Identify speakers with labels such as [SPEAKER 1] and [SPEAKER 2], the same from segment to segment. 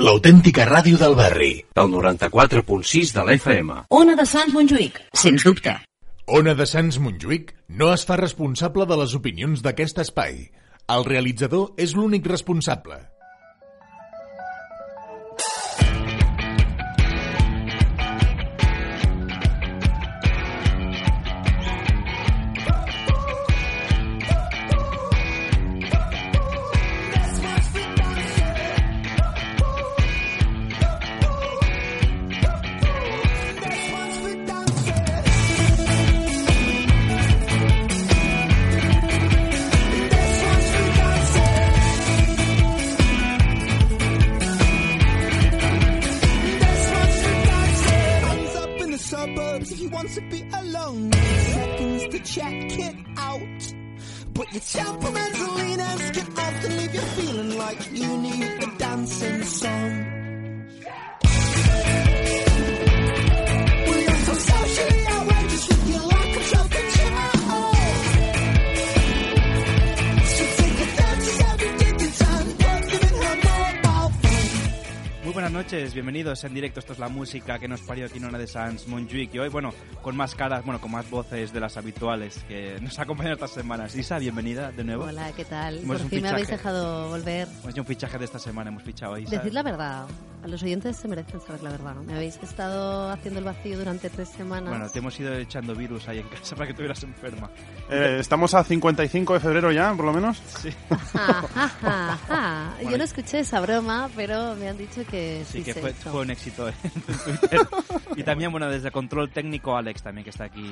[SPEAKER 1] L'autèntica ràdio del barri.
[SPEAKER 2] El 94.6 de l'FM.
[SPEAKER 3] Ona de Sants Montjuïc, sens dubte.
[SPEAKER 1] Ona de Sants Montjuïc no es fa responsable de les opinions d'aquest espai. El realitzador és l'únic responsable.
[SPEAKER 4] Bienvenidos en directo. Esto es la música que nos parió aquí en Ona de Sans Montjuic. Y hoy, bueno, con más caras, bueno, con más voces de las habituales que nos acompañan estas semanas. Isa, bienvenida de nuevo.
[SPEAKER 5] Hola, ¿qué tal?
[SPEAKER 4] Hemos
[SPEAKER 5] Por fin me habéis
[SPEAKER 4] fichaje.
[SPEAKER 5] dejado volver.
[SPEAKER 4] Hemos hecho un fichaje de esta semana, hemos fichado a Isa.
[SPEAKER 5] Decid la verdad. A los oyentes se merecen saber la verdad. Me habéis estado haciendo el vacío durante tres semanas.
[SPEAKER 4] Bueno, te hemos ido echando virus ahí en casa para que estuvieras enferma.
[SPEAKER 6] Eh, estamos a 55 de febrero ya, por lo menos.
[SPEAKER 4] Sí,
[SPEAKER 5] Ja, ja, ja, ja. Yo
[SPEAKER 4] Bueno.
[SPEAKER 5] no escuché esa broma, pero me han dicho que sí,
[SPEAKER 4] sí que
[SPEAKER 5] se
[SPEAKER 4] fue,
[SPEAKER 5] hizo.
[SPEAKER 4] fue un éxito en Twitter. Y también, bueno, desde control técnico, Alex también, que está aquí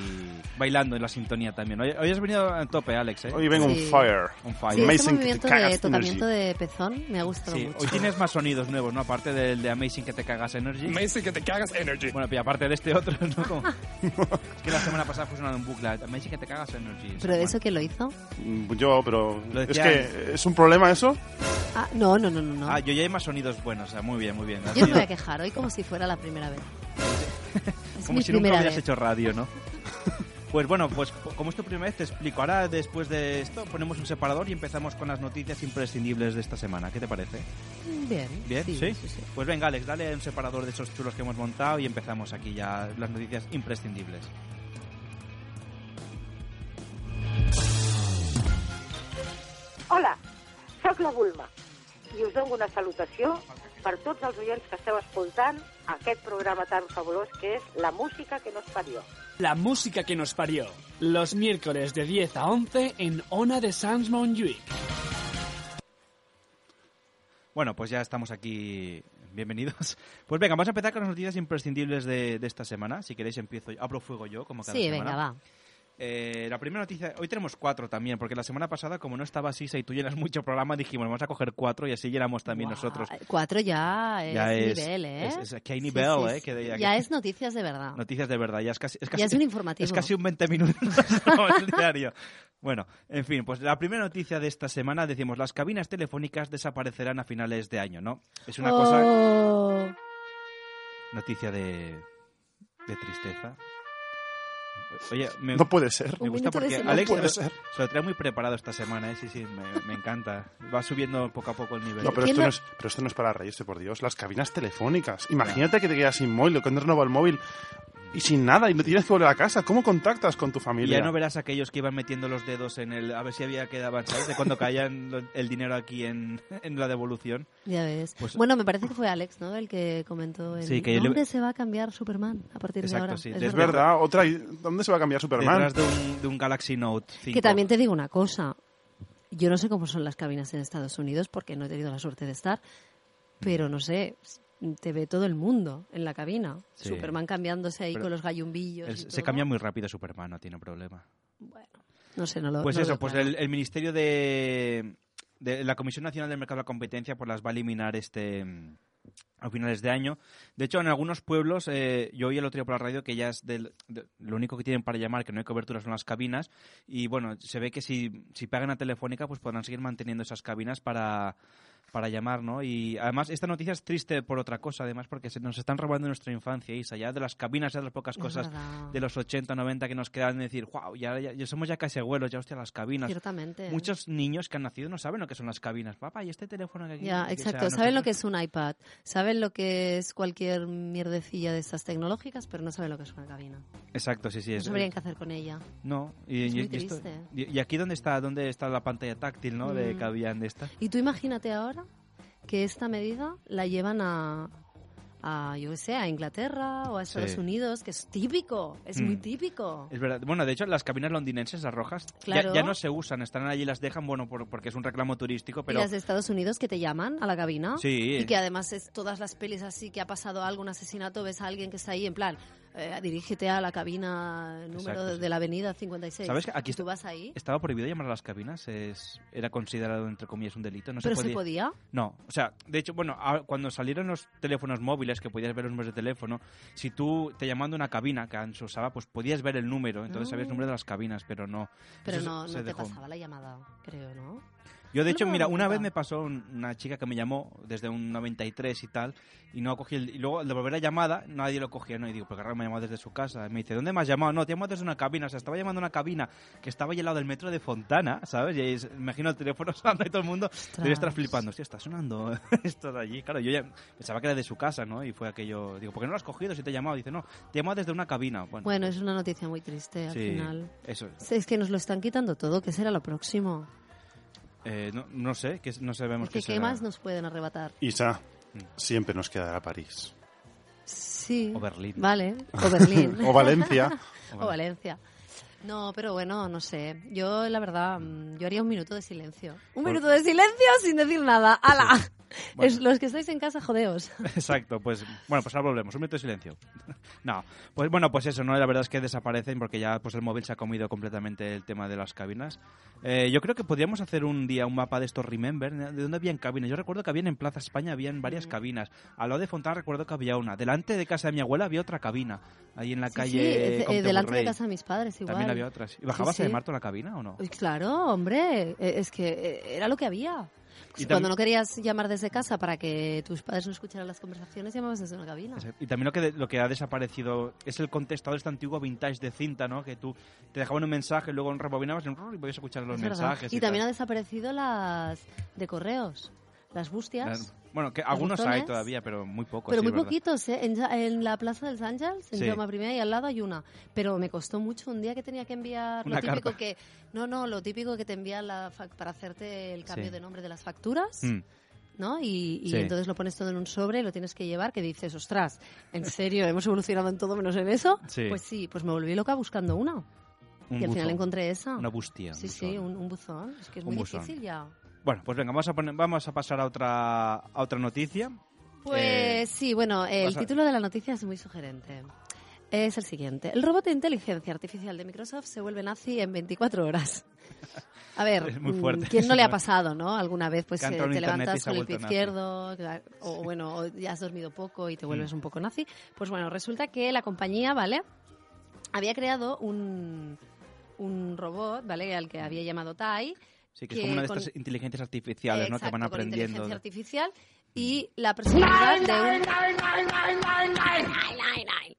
[SPEAKER 4] bailando en la sintonía también. Hoy, hoy has venido a tope, Alex, ¿eh?
[SPEAKER 6] Hoy vengo
[SPEAKER 5] Sí.
[SPEAKER 6] on fire.
[SPEAKER 4] On fire.
[SPEAKER 5] Sí, ese
[SPEAKER 6] Amazing
[SPEAKER 5] movimiento
[SPEAKER 6] que te
[SPEAKER 5] de tocamiento
[SPEAKER 6] energy.
[SPEAKER 5] de pezón me ha gustado
[SPEAKER 4] Sí,
[SPEAKER 5] mucho.
[SPEAKER 4] hoy tienes más sonidos nuevos, ¿no? Aparte del de Amazing que te cagas Energy.
[SPEAKER 7] Amazing que te cagas energy.
[SPEAKER 4] Bueno, y aparte de este otro, ¿no? Como- es que la semana pasada fue sonando en bucle. Amazing que te cagas Energy.
[SPEAKER 5] ¿Pero
[SPEAKER 4] Bueno.
[SPEAKER 5] eso quién lo hizo?
[SPEAKER 6] Mm, Yo, pero.
[SPEAKER 4] Lo
[SPEAKER 6] Es que. ¿Es un problema eso?
[SPEAKER 5] Ah, no, no, no, no. no.
[SPEAKER 4] Ah, yo ya hay más sonidos buenos, o sea, muy bien, muy bien.
[SPEAKER 5] Yo no me voy a quejar hoy como si fuera la primera vez. Es
[SPEAKER 4] como si nunca hubieras
[SPEAKER 5] vez.
[SPEAKER 4] hecho radio, ¿no? Pues bueno, pues como es tu primera vez te explico. Ahora después de esto ponemos un separador y empezamos con las noticias imprescindibles de esta semana. ¿Qué te parece?
[SPEAKER 5] Bien.
[SPEAKER 4] ¿Bien?
[SPEAKER 5] Sí, sí, sí.
[SPEAKER 4] Pues venga, Alex, dale un separador de esos chulos que hemos montado y empezamos aquí ya las noticias imprescindibles.
[SPEAKER 8] Hola, sóc la Bulma i us dono una salutació per tots els oients que esteu escoltant aquest programa tan fabulós que és La música que nos parió.
[SPEAKER 7] La música que nos parió. Los miércoles de 10 a 11 en Ona de Sans Montjuic.
[SPEAKER 4] Bueno, pues ya estamos aquí. Bienvenidos. Pues venga, vamos a empezar con las noticias imprescindibles de, de esta semana. Si queréis empiezo, abro fuego yo, como cada
[SPEAKER 5] Sí,
[SPEAKER 4] semana.
[SPEAKER 5] venga, va.
[SPEAKER 4] Eh, la primera noticia, hoy tenemos cuatro también, porque la semana pasada, como no estaba Sisa y tú llenas mucho programa, dijimos, vamos a coger cuatro y así llenamos también nosotros.
[SPEAKER 5] Cuatro ya es,
[SPEAKER 4] Ya es-
[SPEAKER 5] nivel, ¿eh?
[SPEAKER 4] es- es- aquí hay nivel,
[SPEAKER 5] sí,
[SPEAKER 4] ¿eh? que
[SPEAKER 5] Ya es noticias de verdad.
[SPEAKER 4] Noticias de verdad, ya es casi... Es, casi,
[SPEAKER 5] Ya es un informativo.
[SPEAKER 4] Es casi un 20 minutos el diario. Bueno, en fin, pues la primera noticia de esta semana decimos, las cabinas telefónicas desaparecerán a finales de año, ¿no? Es una cosa...
[SPEAKER 5] Oh.
[SPEAKER 4] Noticia de, de tristeza. Oye, me,
[SPEAKER 6] No puede ser.
[SPEAKER 4] me gusta porque. Alex
[SPEAKER 6] No puede
[SPEAKER 4] se lo-
[SPEAKER 6] ser.
[SPEAKER 4] se lo trae muy preparado esta semana, ¿eh? Sí, sí, me, me encanta. Va subiendo poco a poco el nivel.
[SPEAKER 6] No, pero
[SPEAKER 5] ¿Quién
[SPEAKER 6] esto no, es, pero esto no es para reírse, por Dios. Las cabinas telefónicas. Imagínate que te quedas sin móvil, que no renueva el móvil y sin nada y no tienes que volver a casa. ¿Cómo contactas con tu familia?
[SPEAKER 4] ya no verás a aquellos que iban metiendo los dedos en el... A ver si había quedado, ¿sabes? De cuando caían el dinero aquí en, en la devolución.
[SPEAKER 5] Ya ves.
[SPEAKER 4] Pues-
[SPEAKER 5] bueno, me parece que fue Alex, ¿no? El que comentó en
[SPEAKER 4] Sí, que yo le-
[SPEAKER 5] ¿Dónde se va a cambiar Superman a partir
[SPEAKER 4] Exacto,
[SPEAKER 5] de ahora?
[SPEAKER 4] sí.
[SPEAKER 5] Es
[SPEAKER 4] Es
[SPEAKER 6] Es
[SPEAKER 5] verdad.
[SPEAKER 6] verdad. Otra, ¿Dónde se va a cambiar Superman?
[SPEAKER 4] Detrás de un, de un Galaxy Note 5.
[SPEAKER 5] Que también te digo una cosa. Yo no sé cómo son las cabinas en Estados Unidos porque no he tenido la suerte de estar, pero no sé, te ve todo el mundo en la cabina.
[SPEAKER 4] Sí.
[SPEAKER 5] Superman cambiándose ahí
[SPEAKER 4] Pero
[SPEAKER 5] con los gallumbillos.
[SPEAKER 4] El-
[SPEAKER 5] y
[SPEAKER 4] se cambia muy rápido Superman, no tiene problema.
[SPEAKER 5] Bueno, no sé, no lo
[SPEAKER 4] Pues
[SPEAKER 5] no
[SPEAKER 4] eso,
[SPEAKER 5] lo
[SPEAKER 4] pues el, el Ministerio de, de la Comisión Nacional del Mercado de la Competencia pues las va a eliminar este mm, a finales de año. De hecho, en algunos pueblos, eh, yo oí el otro día por la radio que ya es del, de- lo único que tienen para llamar, que no hay cobertura son las cabinas. Y bueno, se ve que si, si pagan a Telefónica, pues podrán seguir manteniendo esas cabinas para para llamar, ¿no? Y además esta noticia es triste por otra cosa, además porque se nos están robando nuestra infancia, Isa, ya de las cabinas, ya de las pocas
[SPEAKER 5] Es
[SPEAKER 4] cosas
[SPEAKER 5] verdad.
[SPEAKER 4] de los 80, 90 que nos quedan de decir, wow, ya, ya, ya somos ya casi abuelos, ya hostia, las cabinas.
[SPEAKER 5] Ciertamente.
[SPEAKER 4] Muchos niños que han nacido no saben lo que son las cabinas. Papá, ¿y este teléfono que aquí?
[SPEAKER 5] Ya,
[SPEAKER 4] Que
[SPEAKER 5] exacto.
[SPEAKER 4] sea,
[SPEAKER 5] saben lo que es un iPad, saben lo que es cualquier mierdecilla de estas tecnológicas, pero no saben lo que es una cabina.
[SPEAKER 4] Exacto, sí, sí.
[SPEAKER 5] No
[SPEAKER 4] es-
[SPEAKER 5] sabrían qué hacer con ella.
[SPEAKER 4] No, y,
[SPEAKER 5] Es
[SPEAKER 4] y-
[SPEAKER 5] muy
[SPEAKER 4] y esto-
[SPEAKER 5] triste.
[SPEAKER 4] y- y aquí dónde está, dónde está la pantalla táctil, ¿no? De
[SPEAKER 5] Mm.
[SPEAKER 4] que habían de esta.
[SPEAKER 5] Y tú imagínate ahora que esta medida la llevan a, a yo qué sé, a Inglaterra o a Estados
[SPEAKER 4] Sí.
[SPEAKER 5] Unidos, que es típico, es muy
[SPEAKER 4] Mm.
[SPEAKER 5] típico.
[SPEAKER 4] Es verdad. Bueno, de hecho, las cabinas londinenses, las rojas, ya-
[SPEAKER 5] Claro.
[SPEAKER 4] ya, no se usan. Están allí y las dejan, bueno, por- porque es un reclamo turístico, pero...
[SPEAKER 5] Y las de Estados Unidos que te llaman a la cabina.
[SPEAKER 4] Sí.
[SPEAKER 5] Y que además es todas las pelis así que ha pasado algo, un asesinato, ves a alguien que está ahí en plan, eh, dirígete a la cabina número
[SPEAKER 4] Exacto,
[SPEAKER 5] de,
[SPEAKER 4] sí.
[SPEAKER 5] de la avenida 56.
[SPEAKER 4] ¿Sabes que aquí
[SPEAKER 5] tú vas ahí?
[SPEAKER 4] Estaba prohibido llamar a las cabinas, es, era considerado, entre comillas, un delito. No
[SPEAKER 5] ¿Pero
[SPEAKER 4] se
[SPEAKER 5] se
[SPEAKER 4] podía.
[SPEAKER 5] podía?
[SPEAKER 4] No, o sea, de hecho, bueno, a- cuando salieron los teléfonos móviles, que podías ver los números de teléfono, si tú te llamando a una cabina que antes se usaba, pues podías ver el número, entonces sabías el número de las cabinas, pero no.
[SPEAKER 5] Pero
[SPEAKER 4] eso
[SPEAKER 5] no,
[SPEAKER 4] se
[SPEAKER 5] no te
[SPEAKER 4] dejó.
[SPEAKER 5] pasaba la llamada, creo, ¿no?
[SPEAKER 4] Yo, de hecho, mira, una vez me pasó un- una chica que me llamó desde un 93 y tal, y no cogí el. Y luego, al devolver la llamada, nadie lo cogía, ¿no? Y digo, pero claro, me llamó desde su casa. Y me dice, ¿dónde me has llamado? No, te llamo desde una cabina. O sea, estaba llamando a una cabina que estaba ahí al lado del metro de Fontana, ¿sabes? Y es- imagino el teléfono sonando y todo el mundo debe estar flipando. Hostia, está sonando esto de allí. Claro, yo ya pensaba que era de su casa, ¿no? Y fue aquello. Digo, ¿por qué no lo has cogido si te he llamado? Dice, no, te he llamado desde una cabina. Bueno,
[SPEAKER 5] Bueno, es una noticia muy triste al
[SPEAKER 4] sí,
[SPEAKER 5] final.
[SPEAKER 4] Eso.
[SPEAKER 5] Es que nos lo están quitando todo, ¿qué será lo próximo?
[SPEAKER 4] Eh, no, no sé, que no sabemos qué
[SPEAKER 5] ¿qué
[SPEAKER 4] será.
[SPEAKER 5] más nos pueden arrebatar?
[SPEAKER 6] Isa, siempre nos quedará París.
[SPEAKER 5] Sí.
[SPEAKER 4] O Berlín.
[SPEAKER 5] Vale, o Berlín.
[SPEAKER 6] O Valencia.
[SPEAKER 5] o Valencia. No, pero bueno, no sé. Yo, la verdad, mm, yo haría un minuto de silencio. Un
[SPEAKER 4] Por-
[SPEAKER 5] minuto de silencio sin decir nada. ¡Hala!
[SPEAKER 4] Bueno.
[SPEAKER 5] Es- los que estáis en casa, jodeos.
[SPEAKER 4] Exacto, pues bueno, pues ahora volvemos. Un minuto de silencio. no, pues bueno, pues eso, ¿no? La verdad es que desaparecen porque ya pues el móvil se ha comido completamente el tema de las cabinas. Eh, yo creo que podríamos hacer un día un mapa de estos Remember, de dónde habían cabinas. Yo recuerdo que habían en Plaza España, habían varias
[SPEAKER 5] Mm.
[SPEAKER 4] cabinas. Al lado de Fontana recuerdo que había una. Delante de casa de mi abuela había otra cabina. Ahí en la
[SPEAKER 5] Sí,
[SPEAKER 4] calle
[SPEAKER 5] sí, eh,
[SPEAKER 4] Comte
[SPEAKER 5] delante de casa de mis padres igual.
[SPEAKER 4] También había otras. ¿Y bajabas
[SPEAKER 5] Sí, sí.
[SPEAKER 4] llamarte a la cabina o no?
[SPEAKER 5] Claro, hombre, eh, es que eh, era lo que había.
[SPEAKER 4] Y
[SPEAKER 5] Cuando no querías llamar desde casa para que tus padres no escucharan las conversaciones, llamabas desde una cabina.
[SPEAKER 4] Y también lo que, de- lo que ha desaparecido es el contestador este antiguo vintage de cinta, ¿no? Que tú te dejaban un mensaje, luego rebobinabas y y podías escuchar los
[SPEAKER 5] Es
[SPEAKER 4] mensajes.
[SPEAKER 5] Y también ha
[SPEAKER 4] tal.
[SPEAKER 5] desaparecido las de correos, las bustias.
[SPEAKER 4] Las- Bueno, que algunos hay todavía, pero muy pocos.
[SPEAKER 5] Pero
[SPEAKER 4] sí,
[SPEAKER 5] muy
[SPEAKER 4] verdad.
[SPEAKER 5] poquitos, ¿eh? En, la Plaza dels Àngels, en
[SPEAKER 4] Sí.
[SPEAKER 5] Jaume I, y al lado hay una. Pero me costó mucho un día que tenía que enviar
[SPEAKER 4] Una
[SPEAKER 5] lo típico
[SPEAKER 4] carta.
[SPEAKER 5] que... No, no, lo típico que te envían la fac- para hacerte el cambio
[SPEAKER 4] Sí.
[SPEAKER 5] de nombre de las facturas.
[SPEAKER 4] Mm.
[SPEAKER 5] ¿no? Y, y
[SPEAKER 4] Sí.
[SPEAKER 5] entonces lo pones todo en un sobre y lo tienes que llevar, que dices, ostras, ¿en serio hemos evolucionado en todo menos en eso?
[SPEAKER 4] Sí.
[SPEAKER 5] Pues sí, pues me volví loca buscando una.
[SPEAKER 4] Un
[SPEAKER 5] y al final encontré esa.
[SPEAKER 4] Una bustia.
[SPEAKER 5] Sí,
[SPEAKER 4] un
[SPEAKER 5] sí, un, un buzón. Es que es muy
[SPEAKER 4] buzón.
[SPEAKER 5] difícil ya.
[SPEAKER 4] Bueno, pues venga, vamos a, poner, vamos a pasar a otra, a otra noticia.
[SPEAKER 5] Pues
[SPEAKER 4] Eh,
[SPEAKER 5] sí, bueno, el
[SPEAKER 4] a-
[SPEAKER 5] título de la noticia es muy sugerente. Es el siguiente. El robot de inteligencia artificial de Microsoft se vuelve nazi en 24 horas. A ver, mm. ¿quién no le ha pasado, no? Alguna vez pues eh, te levantas con el pie
[SPEAKER 4] nazi.
[SPEAKER 5] izquierdo, o bueno, o ya has dormido poco y te vuelves
[SPEAKER 4] Mm.
[SPEAKER 5] un poco nazi. Pues bueno, resulta que la compañía, ¿vale? Había creado un, un robot, ¿vale? Al que había llamado Tai.
[SPEAKER 4] Sí, que es como una de
[SPEAKER 5] con-
[SPEAKER 4] estas inteligencias artificiales, ¿no? Que
[SPEAKER 5] Exacto,
[SPEAKER 4] van
[SPEAKER 5] con
[SPEAKER 4] aprendiendo.
[SPEAKER 5] inteligencia artificial y la personalidad de.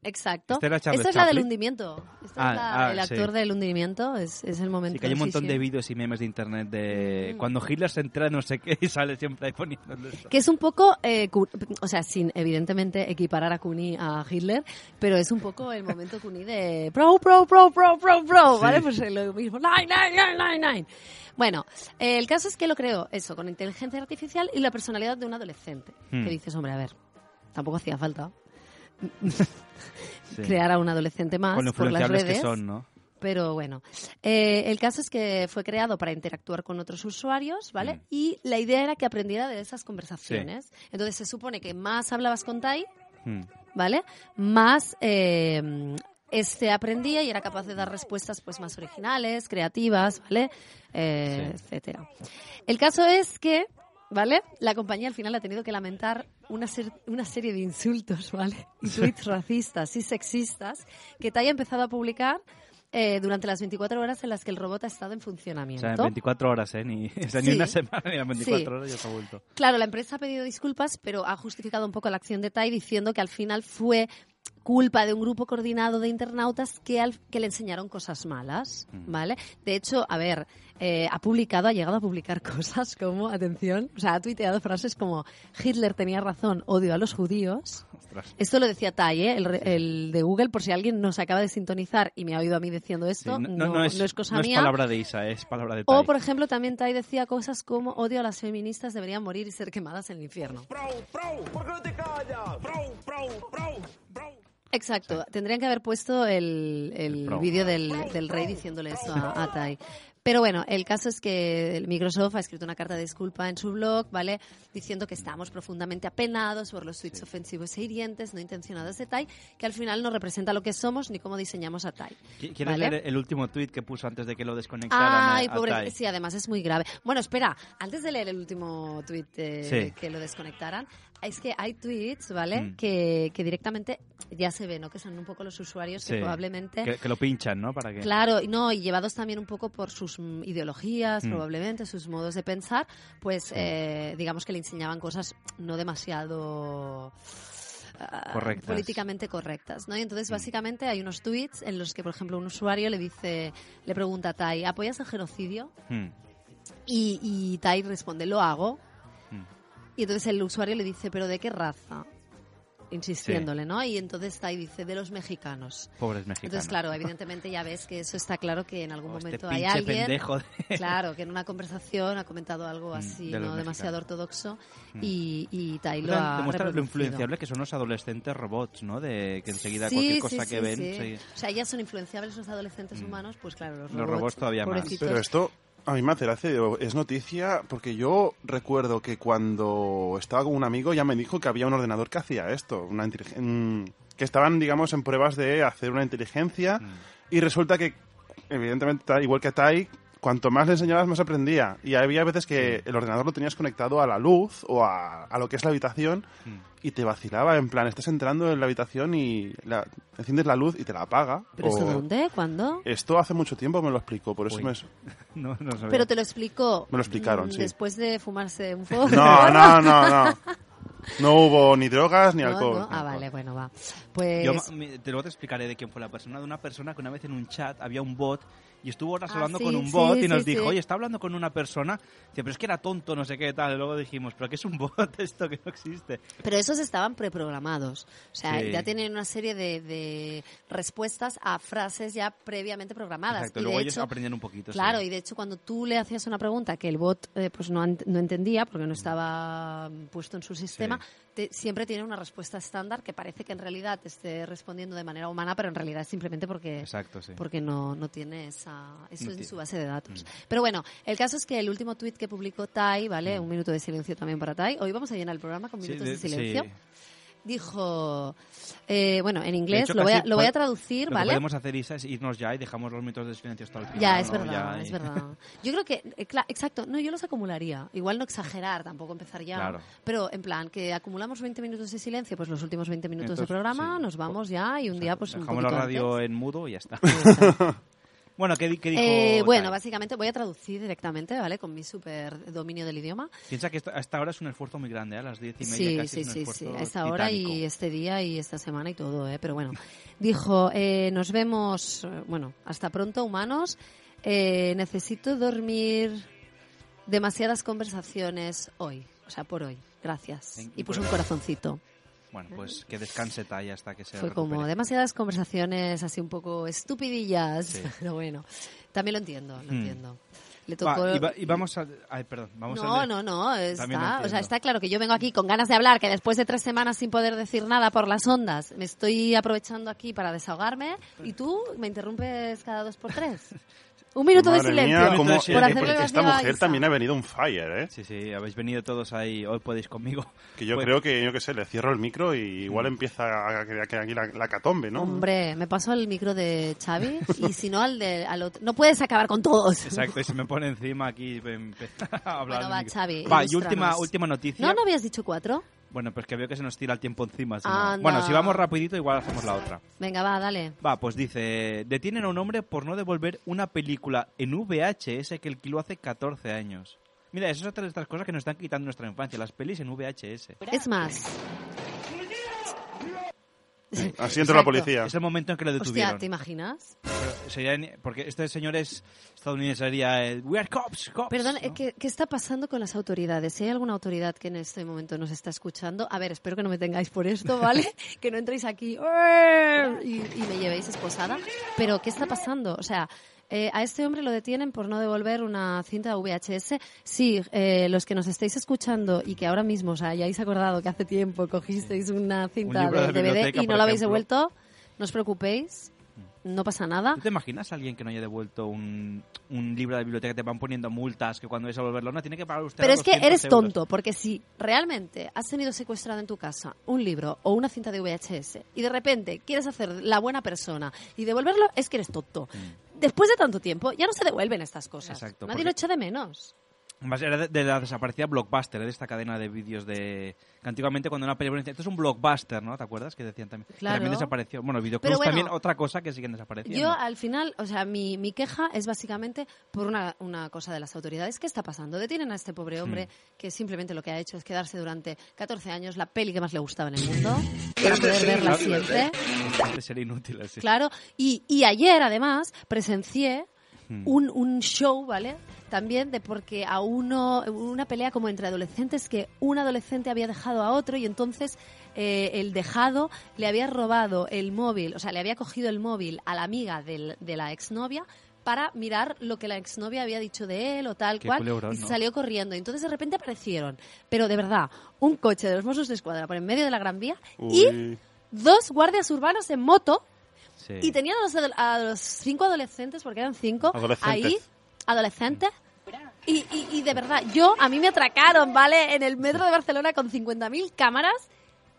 [SPEAKER 5] Exacto. Esta es la del hundimiento. Esta
[SPEAKER 4] Ah,
[SPEAKER 5] es la-
[SPEAKER 4] ah,
[SPEAKER 5] el
[SPEAKER 4] sí.
[SPEAKER 5] actor del hundimiento. Es, es el momento.
[SPEAKER 4] Sí, que hay un montón
[SPEAKER 5] sí,
[SPEAKER 4] de
[SPEAKER 5] sí.
[SPEAKER 4] vídeos y memes de internet de
[SPEAKER 5] Mm.
[SPEAKER 4] cuando Hitler se entera de no sé qué y sale siempre ahí poniéndole eso.
[SPEAKER 5] Que es un poco, eh, o sea, sin evidentemente equiparar a Kuni a Hitler, pero es un poco el momento Kuni de pro, pro, pro, pro, pro, pro,
[SPEAKER 4] Sí.
[SPEAKER 5] ¿vale? Pues lo mismo, nine, nine, nine, nine, nine. Bueno, eh, el caso es que lo creó eso, con inteligencia artificial y la personalidad de un adolescente.
[SPEAKER 4] Hmm.
[SPEAKER 5] Que dices, hombre, a ver, tampoco hacía falta
[SPEAKER 4] Sí.
[SPEAKER 5] crear a un adolescente más
[SPEAKER 4] Con lo
[SPEAKER 5] por las redes.
[SPEAKER 4] que son, ¿no?
[SPEAKER 5] Pero bueno, eh, el caso es que fue creado para interactuar con otros usuarios, ¿vale?
[SPEAKER 4] Mm.
[SPEAKER 5] Y la idea era que aprendiera de esas conversaciones. Entonces se supone que más hablabas con Tai,
[SPEAKER 4] Mm.
[SPEAKER 5] ¿vale? Más eh, este aprendía y era capaz de dar respuestas pues más originales, creativas, ¿vale? Eh,
[SPEAKER 4] Sí.
[SPEAKER 5] Etcétera. El caso es que, ¿vale? La compañía al final ha tenido que lamentar una, ser- una serie de insultos, ¿vale? Y tweets racistas y sexistas que Tai ha empezado a publicar eh, durante las 24 horas en las que el robot ha estado en
[SPEAKER 4] O
[SPEAKER 5] funcionamiento.
[SPEAKER 4] sea, en 24 horas, ¿eh? Ni, o sea, ni
[SPEAKER 5] Sí.
[SPEAKER 4] una semana ni las 24
[SPEAKER 5] Sí.
[SPEAKER 4] horas ya se ha vuelto.
[SPEAKER 5] Claro, la empresa ha pedido disculpas, pero ha justificado un poco la acción de Tai diciendo que al final fue culpa de un grupo coordinado de internautas que, al- que le enseñaron cosas malas,
[SPEAKER 4] Mm.
[SPEAKER 5] ¿vale? De hecho, a ver, eh, ha publicado, ha llegado a publicar cosas como, atención, o sea, ha tuiteado frases como Hitler tenía razón, odio a los judíos.
[SPEAKER 4] Ostras.
[SPEAKER 5] Esto lo decía Tai, ¿eh? el, de Google, por si alguien nos acaba de sintonizar y me ha oído a mí diciendo
[SPEAKER 4] Sí,
[SPEAKER 5] esto,
[SPEAKER 4] no,
[SPEAKER 5] no,
[SPEAKER 4] no es,
[SPEAKER 5] no es cosa
[SPEAKER 4] no es
[SPEAKER 5] mía.
[SPEAKER 4] palabra de Isa, es palabra de
[SPEAKER 5] O,
[SPEAKER 4] Tai.
[SPEAKER 5] por ejemplo, también Tai decía cosas como odio a las feministas, deberían morir y ser quemadas en el infierno. Exacto, tendrían que haber puesto el, el vídeo del, del rey diciéndole eso a, a Tai. Pero bueno, el caso es que el Microsoft ha escrito una carta de disculpa en su blog, ¿vale? Diciendo que estamos profundamente apenados por los tweets ofensivos e hirientes, no intencionados de Tai, que al final no representa lo que somos ni cómo diseñamos a Tai.
[SPEAKER 4] ¿Qui- ¿Quieres
[SPEAKER 5] ¿vale?
[SPEAKER 4] leer el último tuit que puso antes de que lo desconectaran?
[SPEAKER 5] Ay,
[SPEAKER 4] a- a
[SPEAKER 5] pobre.
[SPEAKER 4] Tai?
[SPEAKER 5] Sí, además es muy grave. Bueno, espera, antes de leer el último tweet
[SPEAKER 4] Sí.
[SPEAKER 5] que lo desconectaran, es que hay tweets, ¿vale?
[SPEAKER 4] Mm.
[SPEAKER 5] Que, que directamente ya se ve, ¿no? Que son un poco los usuarios
[SPEAKER 4] Sí.
[SPEAKER 5] que probablemente.
[SPEAKER 4] Que, que lo pinchan, ¿no? Para que...
[SPEAKER 5] Claro, no, y llevados también un poco por sus mm, ideologías,
[SPEAKER 4] Mm.
[SPEAKER 5] probablemente, sus modos de pensar, pues eh, digamos que le enseñaban cosas no demasiado ah,
[SPEAKER 4] Correctas.
[SPEAKER 5] políticamente correctas, ¿no? Y entonces
[SPEAKER 4] Mm.
[SPEAKER 5] básicamente hay unos tweets en los que, por ejemplo, un usuario le dice, le pregunta a Tai, ¿apoyas el genocidio?
[SPEAKER 4] Hmm.
[SPEAKER 5] Y, y Tai responde, lo hago.
[SPEAKER 4] Mm.
[SPEAKER 5] Y entonces el usuario le dice, ¿pero de qué raza? Insistiéndole, ¿no? Y entonces Tai dice, de los mexicanos.
[SPEAKER 4] Pobres mexicanos.
[SPEAKER 5] Entonces, claro, evidentemente ya ves que eso está claro que en algún
[SPEAKER 4] Oh, este
[SPEAKER 5] momento hay
[SPEAKER 4] pinche
[SPEAKER 5] alguien,
[SPEAKER 4] pendejo de-
[SPEAKER 5] claro, que en una conversación ha comentado algo
[SPEAKER 4] Mm,
[SPEAKER 5] así,
[SPEAKER 4] de
[SPEAKER 5] no demasiado ortodoxo,
[SPEAKER 4] Mm.
[SPEAKER 5] y, y Tai lo ha
[SPEAKER 4] Demuestra lo influenciable que son los adolescentes robots, ¿no? De que enseguida
[SPEAKER 5] Sí,
[SPEAKER 4] cualquier
[SPEAKER 5] sí,
[SPEAKER 4] cosa
[SPEAKER 5] sí,
[SPEAKER 4] que ven...
[SPEAKER 5] sí.
[SPEAKER 4] sí.
[SPEAKER 5] O sea, ya son influenciables los adolescentes humanos, pues claro, los
[SPEAKER 4] Los
[SPEAKER 5] robots,
[SPEAKER 4] robots todavía más.
[SPEAKER 6] Pero esto a mí me hace gracia, es noticia porque yo recuerdo que cuando estaba con un amigo ya me dijo que había un ordenador que hacía esto, una mm, que estaban, digamos, en pruebas de hacer una inteligencia
[SPEAKER 4] Mm.
[SPEAKER 6] y resulta que, evidentemente, igual que Tai, cuanto más le enseñabas más aprendía. Y había veces que el ordenador lo tenías conectado a la luz o a, a lo que es la habitación
[SPEAKER 4] Mm.
[SPEAKER 6] y te vacilaba, en plan, estás entrando en la habitación y la- enciendes la luz y te la apaga.
[SPEAKER 5] ¿Pero
[SPEAKER 6] o-
[SPEAKER 5] eso dónde? ¿Cuándo?
[SPEAKER 6] Esto hace mucho tiempo me lo explicó, por eso
[SPEAKER 4] Uy.
[SPEAKER 6] me...
[SPEAKER 4] No, no sabía.
[SPEAKER 5] Pero te lo explicó.
[SPEAKER 6] Me lo explicaron,
[SPEAKER 5] mm,
[SPEAKER 6] sí.
[SPEAKER 5] Después de fumarse un foco.
[SPEAKER 6] No, no, no, no. No hubo ni drogas ni
[SPEAKER 5] No,
[SPEAKER 6] alcohol.
[SPEAKER 5] no. Ah, vale, bueno, va. Pues.
[SPEAKER 4] Yo te luego te explicaré de quién fue la persona. De una persona que una vez en un chat había un bot y estuvo horas
[SPEAKER 5] Ah,
[SPEAKER 4] hablando
[SPEAKER 5] sí,
[SPEAKER 4] con un
[SPEAKER 5] sí,
[SPEAKER 4] bot y
[SPEAKER 5] sí,
[SPEAKER 4] nos
[SPEAKER 5] sí.
[SPEAKER 4] dijo, oye, está hablando con una persona. Dice, pero es que era tonto, no sé qué tal. Y luego dijimos, pero que es un bot esto que no existe.
[SPEAKER 5] Pero esos estaban preprogramados. O sea, ya tienen una serie de, de respuestas a frases ya previamente programadas.
[SPEAKER 4] Exacto,
[SPEAKER 5] y
[SPEAKER 4] luego
[SPEAKER 5] de
[SPEAKER 4] ellos
[SPEAKER 5] hecho,
[SPEAKER 4] aprendían un poquito.
[SPEAKER 5] Claro, y de hecho cuando tú le hacías una pregunta que el bot eh, pues no, no entendía porque no estaba mm, puesto en su sistema, te- siempre tiene una respuesta estándar que parece que en realidad te esté respondiendo de manera humana, pero en realidad es simplemente porque
[SPEAKER 4] Exacto,
[SPEAKER 5] porque no, no tiene esa, eso
[SPEAKER 4] No
[SPEAKER 5] en su base de datos.
[SPEAKER 4] Mm.
[SPEAKER 5] Pero bueno, el caso es que el último tuit que publicó Tai, ¿vale? Un minuto de silencio también para Tai. Hoy vamos a llenar el programa con
[SPEAKER 4] Sí,
[SPEAKER 5] minutos de,
[SPEAKER 4] de-
[SPEAKER 5] silencio.
[SPEAKER 4] sí.
[SPEAKER 5] Dijo, eh, bueno, en inglés,
[SPEAKER 4] hecho,
[SPEAKER 5] lo voy, a, lo voy a traducir,
[SPEAKER 4] Lo que
[SPEAKER 5] ¿vale?
[SPEAKER 4] podemos hacer, Isa, es irnos ya y dejamos los minutos de silencio hasta el final.
[SPEAKER 5] Ya, es
[SPEAKER 4] ¿no?
[SPEAKER 5] verdad,
[SPEAKER 4] Ya,
[SPEAKER 5] es verdad. Yo creo que, eh, exacto, no, yo los acumularía. Igual no exagerar, tampoco empezar ya.
[SPEAKER 4] Claro.
[SPEAKER 5] Pero en plan, que acumulamos 20 minutos de silencio, pues los últimos 20 minutos
[SPEAKER 4] Entonces,
[SPEAKER 5] de programa,
[SPEAKER 4] sí.
[SPEAKER 5] nos vamos ya y un día pues un
[SPEAKER 4] Dejamos la
[SPEAKER 5] poquito
[SPEAKER 4] radio
[SPEAKER 5] antes.
[SPEAKER 4] en mudo y ya está. Bueno, ¿qué, qué dijo?
[SPEAKER 5] Eh, bueno, básicamente voy a traducir directamente, ¿vale? Con mi super dominio del idioma.
[SPEAKER 4] Piensa que esta- hasta ahora es un esfuerzo muy grande, ¿eh? a las diez y media
[SPEAKER 5] Sí,
[SPEAKER 4] casi
[SPEAKER 5] sí,
[SPEAKER 4] es un
[SPEAKER 5] sí, sí, a esta hora y este día y esta semana y todo, ¿eh? Pero bueno, dijo, eh, nos vemos, bueno, hasta pronto, humanos. Eh, necesito dormir demasiadas conversaciones hoy, o sea, por hoy. Gracias. Y puso un corazoncito.
[SPEAKER 4] Bueno, pues que descanse Tai hasta que se
[SPEAKER 5] Fue como
[SPEAKER 4] recupere.
[SPEAKER 5] demasiadas conversaciones así un poco estupidillas,
[SPEAKER 4] Sí.
[SPEAKER 5] pero bueno, también lo entiendo, lo
[SPEAKER 4] Hmm.
[SPEAKER 5] entiendo. Le
[SPEAKER 4] Va,
[SPEAKER 5] tocó...
[SPEAKER 4] y, va- y vamos a... Ay, perdón. Vamos
[SPEAKER 5] No,
[SPEAKER 4] a
[SPEAKER 5] no, no, está, o sea, está claro que yo vengo aquí con ganas de hablar, que después de tres semanas sin poder decir nada por las ondas, me estoy aprovechando aquí para desahogarme y tú me interrumpes cada dos por tres. Un minuto de
[SPEAKER 6] Madre
[SPEAKER 5] silencio
[SPEAKER 6] mía, cómo-
[SPEAKER 4] de
[SPEAKER 5] por hacerle
[SPEAKER 4] porque
[SPEAKER 6] esta
[SPEAKER 5] a
[SPEAKER 6] mujer
[SPEAKER 5] Isa.
[SPEAKER 6] también ha venido un fire, ¿eh?
[SPEAKER 4] Sí, sí, habéis venido todos ahí, hoy podéis conmigo.
[SPEAKER 6] Que yo
[SPEAKER 4] Pues-
[SPEAKER 6] creo que, yo qué sé, le cierro el micro y igual empieza a que que aquí la, la catombe, ¿no?
[SPEAKER 5] Hombre, me paso al micro de Xavi y si no al de al otro. No puedes acabar con todos.
[SPEAKER 4] Exacto, y se me pone encima aquí a hablar.
[SPEAKER 5] Bueno, va. Xavi,
[SPEAKER 4] Va, y última, última noticia.
[SPEAKER 5] ¿No, no habías dicho cuatro?
[SPEAKER 4] Bueno, pues que veo que se nos tira el tiempo encima. si no. Bueno, si vamos rapidito, igual hacemos la otra.
[SPEAKER 5] Venga, va, dale.
[SPEAKER 4] Va, pues dice, detienen a un hombre por no devolver una película en VHS que alquiló hace 14 años. Mira, eso es otra de estas cosas que nos están quitando nuestra infancia, las pelis en VHS.
[SPEAKER 5] Es más,
[SPEAKER 6] Así entra la policía.
[SPEAKER 4] Es el momento en que lo
[SPEAKER 5] hostia,
[SPEAKER 4] detuvieron.
[SPEAKER 5] ¿te imaginas?
[SPEAKER 4] Sería porque este señor es estadounidense, sería el, We are cops, cops.
[SPEAKER 5] Perdón,
[SPEAKER 4] ¿no?
[SPEAKER 5] ¿qué, qué está pasando con las autoridades? Si hay alguna autoridad que en este momento nos está escuchando, a ver, espero que no me tengáis por esto, ¿vale? que no entréis aquí y, y me llevéis esposada. Pero, ¿qué está pasando? O sea, eh, a este hombre lo detienen por no devolver una cinta VHS. Sí, eh, los que nos estáis escuchando y que ahora mismo os hayáis acordado que hace tiempo cogisteis una cinta de
[SPEAKER 4] de
[SPEAKER 5] DVD y no la habéis devuelto, no os preocupéis, no pasa nada.
[SPEAKER 4] ¿Tú te imaginas a alguien que no haya devuelto un, un libro de biblioteca que te van poniendo multas que cuando vais a devolverlo no tiene que pagar usted
[SPEAKER 5] Pero es que
[SPEAKER 4] 200
[SPEAKER 5] eres
[SPEAKER 4] euros?
[SPEAKER 5] tonto, porque si realmente has tenido secuestrado en tu casa un libro o una cinta de VHS y de repente quieres hacer la buena persona y devolverlo, es que eres tonto. Después de tanto tiempo, ya no se devuelven estas cosas.
[SPEAKER 4] Exacto,
[SPEAKER 5] Nadie
[SPEAKER 4] porque-
[SPEAKER 5] lo echa de menos.
[SPEAKER 4] Era de, la desaparecida Blockbuster, ¿eh? de esta cadena de vídeos de... Que antiguamente cuando una película decía, esto es un Blockbuster, ¿no? ¿Te acuerdas? Que decían también. Que
[SPEAKER 5] Claro.
[SPEAKER 4] También desapareció. Bueno, videoclubs
[SPEAKER 5] Pero bueno,
[SPEAKER 4] también, otra cosa que siguen desapareciendo.
[SPEAKER 5] Yo al final, o sea, mi, mi queja es básicamente por una, una cosa de las autoridades. ¿Qué está pasando? Detienen a este pobre hombre que simplemente lo que ha hecho es quedarse durante 14 años la peli que más le gustaba en el mundo para poder verla siempre.
[SPEAKER 4] Bastante sería inútil así.
[SPEAKER 5] Claro, y, y ayer además presencié
[SPEAKER 4] Hmm.
[SPEAKER 5] un, un show, ¿vale? También de porque a uno, una pelea como entre adolescentes que un adolescente había dejado a otro y entonces eh, el dejado le había robado el móvil, o sea, le había cogido el móvil a la amiga del- de la exnovia para mirar lo que la exnovia había dicho de él o tal
[SPEAKER 4] Qué
[SPEAKER 5] cual
[SPEAKER 4] culebrón,
[SPEAKER 5] y se
[SPEAKER 4] ¿no?
[SPEAKER 5] salió corriendo. Entonces de repente aparecieron, pero de verdad, un coche de los Mossos de Escuadra por en medio de la Gran Vía y dos guardias urbanos en moto
[SPEAKER 4] Sí.
[SPEAKER 5] y tenían a los, a los cinco adolescentes, porque eran cinco,
[SPEAKER 6] Adolescentes.
[SPEAKER 5] ahí, adolescentes. Y, y, y de verdad, yo, a mí me atracaron, ¿vale? En el metro de Barcelona con 50.000 cámaras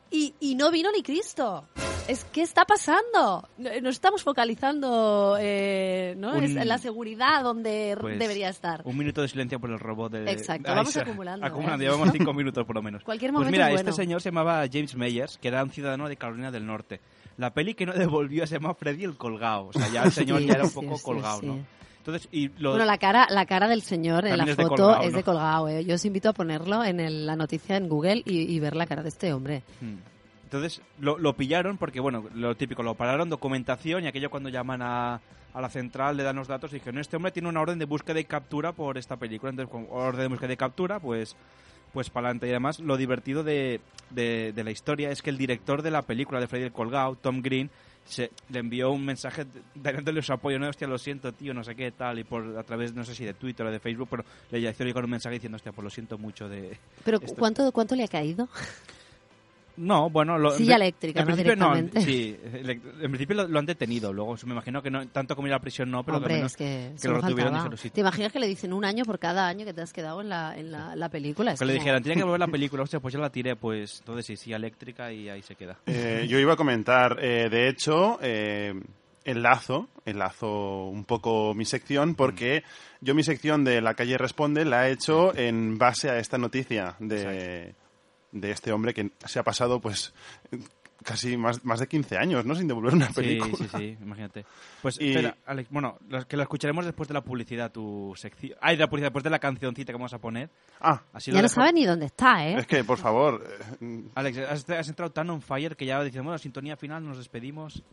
[SPEAKER 5] y, y no vino ni Cristo. Es que está pasando. No- Nos estamos focalizando eh, ¿no?
[SPEAKER 4] Un-
[SPEAKER 5] Es en la seguridad donde
[SPEAKER 4] Pues,
[SPEAKER 5] debería estar.
[SPEAKER 4] Un minuto de silencio por el robot de...
[SPEAKER 5] Exacto,
[SPEAKER 4] Ahí
[SPEAKER 5] vamos acumulando,
[SPEAKER 4] Acumulando,
[SPEAKER 5] ¿eh?
[SPEAKER 4] llevamos cinco minutos por lo menos.
[SPEAKER 5] Cualquier
[SPEAKER 4] Pues
[SPEAKER 5] momento
[SPEAKER 4] mira,
[SPEAKER 5] es
[SPEAKER 4] este
[SPEAKER 5] bueno.
[SPEAKER 4] señor se llamaba James Meyers, que era un ciudadano de Carolina del Norte. La peli que no devolvió se llama Freddy el colgado. O sea, ya el señor
[SPEAKER 5] Sí,
[SPEAKER 4] ya era un poco
[SPEAKER 5] sí,
[SPEAKER 4] colgado,
[SPEAKER 5] sí.
[SPEAKER 4] ¿no? Entonces, y lo...
[SPEAKER 5] Bueno, la cara, la cara del señor en la
[SPEAKER 4] es de
[SPEAKER 5] foto
[SPEAKER 4] colgado,
[SPEAKER 5] es de colgado. ¿eh? Yo os invito a ponerlo en el- la noticia en Google y, y ver la cara de este hombre.
[SPEAKER 4] Mm. Entonces lo, lo pillaron porque, bueno, lo típico, lo pararon, documentación y aquello cuando llaman a, a la central le dan los datos y dijeron, este hombre tiene una orden de búsqueda y captura por esta película. Entonces, con orden de búsqueda y captura, pues pues para adelante. Y además, lo divertido de, de, de la historia es que el director de la película de Freddy el Colgado, Tom Green, se, le envió un mensaje dándole su apoyo, no, hostia, lo siento, tío, no sé qué, tal, y por a través, no sé si de Twitter o de Facebook, pero le hizo con un mensaje diciendo, hostia, pues lo siento mucho de...
[SPEAKER 5] Pero
[SPEAKER 4] Esto-
[SPEAKER 5] ¿cuánto, ¿cuánto le ha caído?
[SPEAKER 4] No, bueno... Lo,
[SPEAKER 5] Silla
[SPEAKER 4] en-
[SPEAKER 5] eléctrica,
[SPEAKER 4] en
[SPEAKER 5] ¿no?
[SPEAKER 4] principio
[SPEAKER 5] Directamente.
[SPEAKER 4] sí, en principio lo, lo han detenido, luego me imagino que no, tanto como ir a la prisión no, pero que
[SPEAKER 5] Hombre,
[SPEAKER 4] menos
[SPEAKER 5] es que,
[SPEAKER 4] que lo retuvieron
[SPEAKER 5] faltaba.
[SPEAKER 4] dijeron sí.
[SPEAKER 5] ¿Te imaginas que le dicen un año por cada año que te has quedado en la, en la, la película? Es
[SPEAKER 4] Que le dijeran, tiene que volver la película, hostia, pues ya la tiré, pues entonces sí, sí, eléctrica y ahí se queda.
[SPEAKER 6] Eh, yo iba a comentar, eh, de hecho, eh, enlazo, enlazo un poco mi sección, porque yo mi sección de La calle responde la he hecho en base a esta noticia de, de este hombre que se ha pasado, pues, casi más, más de 15 años, ¿no? Sin devolver una
[SPEAKER 4] Sí,
[SPEAKER 6] película.
[SPEAKER 4] sí, sí, imagínate. Pues
[SPEAKER 6] Y-
[SPEAKER 4] espera, Alex, bueno, que lo escucharemos después de la publicidad, tu sección. Ay, de la publicidad, después de la cancioncita que vamos a poner.
[SPEAKER 6] Ah,
[SPEAKER 4] Así
[SPEAKER 5] Ya
[SPEAKER 4] lo
[SPEAKER 5] no
[SPEAKER 4] dejo.
[SPEAKER 5] sabe ni dónde está, ¿eh?
[SPEAKER 6] es que, por favor, eh,
[SPEAKER 4] Alex, has, has entrado tan on fire que ya decimos, bueno, sintonía final, nos despedimos.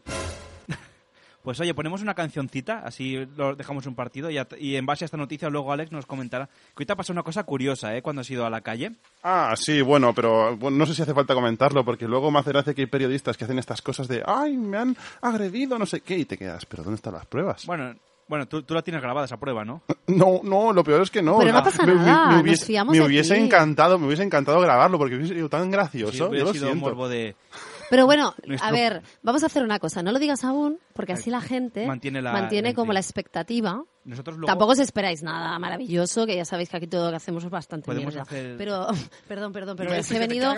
[SPEAKER 4] Pues oye, ponemos una cancioncita, así lo dejamos un partido y, en base a esta noticia luego Alex nos comentará que ahorita pasa una cosa curiosa, ¿eh? Cuando has ido a la calle.
[SPEAKER 6] Ah, sí, bueno, pero bueno, no sé si hace falta comentarlo, porque luego me hace gracia que hay periodistas que hacen estas cosas de, ay, me han agredido, no sé qué, y te quedas, pero ¿dónde están las pruebas?
[SPEAKER 4] Bueno, bueno, tú, tú la tienes grabada esa prueba, ¿no?
[SPEAKER 6] No, no, lo peor es que no.
[SPEAKER 5] Pero no
[SPEAKER 6] Ah,
[SPEAKER 5] pasa
[SPEAKER 6] me,
[SPEAKER 5] nada,
[SPEAKER 6] me
[SPEAKER 5] nos
[SPEAKER 6] hubiese,
[SPEAKER 5] fiamos
[SPEAKER 6] me
[SPEAKER 5] de
[SPEAKER 6] hubiese
[SPEAKER 5] ti.
[SPEAKER 6] encantado, me hubiese encantado grabarlo, porque hubiese sido tan
[SPEAKER 4] Sí,
[SPEAKER 6] gracioso,
[SPEAKER 4] hubiera
[SPEAKER 6] yo lo
[SPEAKER 4] sido un morbo de...
[SPEAKER 5] Pero bueno, a ver, vamos a hacer una cosa. No lo digas aún, porque así la gente
[SPEAKER 4] Mantiene la-
[SPEAKER 5] mantiene
[SPEAKER 4] la
[SPEAKER 5] como la expectativa.
[SPEAKER 4] Nosotros luego...
[SPEAKER 5] Tampoco os esperáis nada maravilloso, que ya sabéis que aquí todo lo que hacemos es bastante mierda.
[SPEAKER 4] hacer-
[SPEAKER 5] Pero, perdón, perdón, pero es que he venido...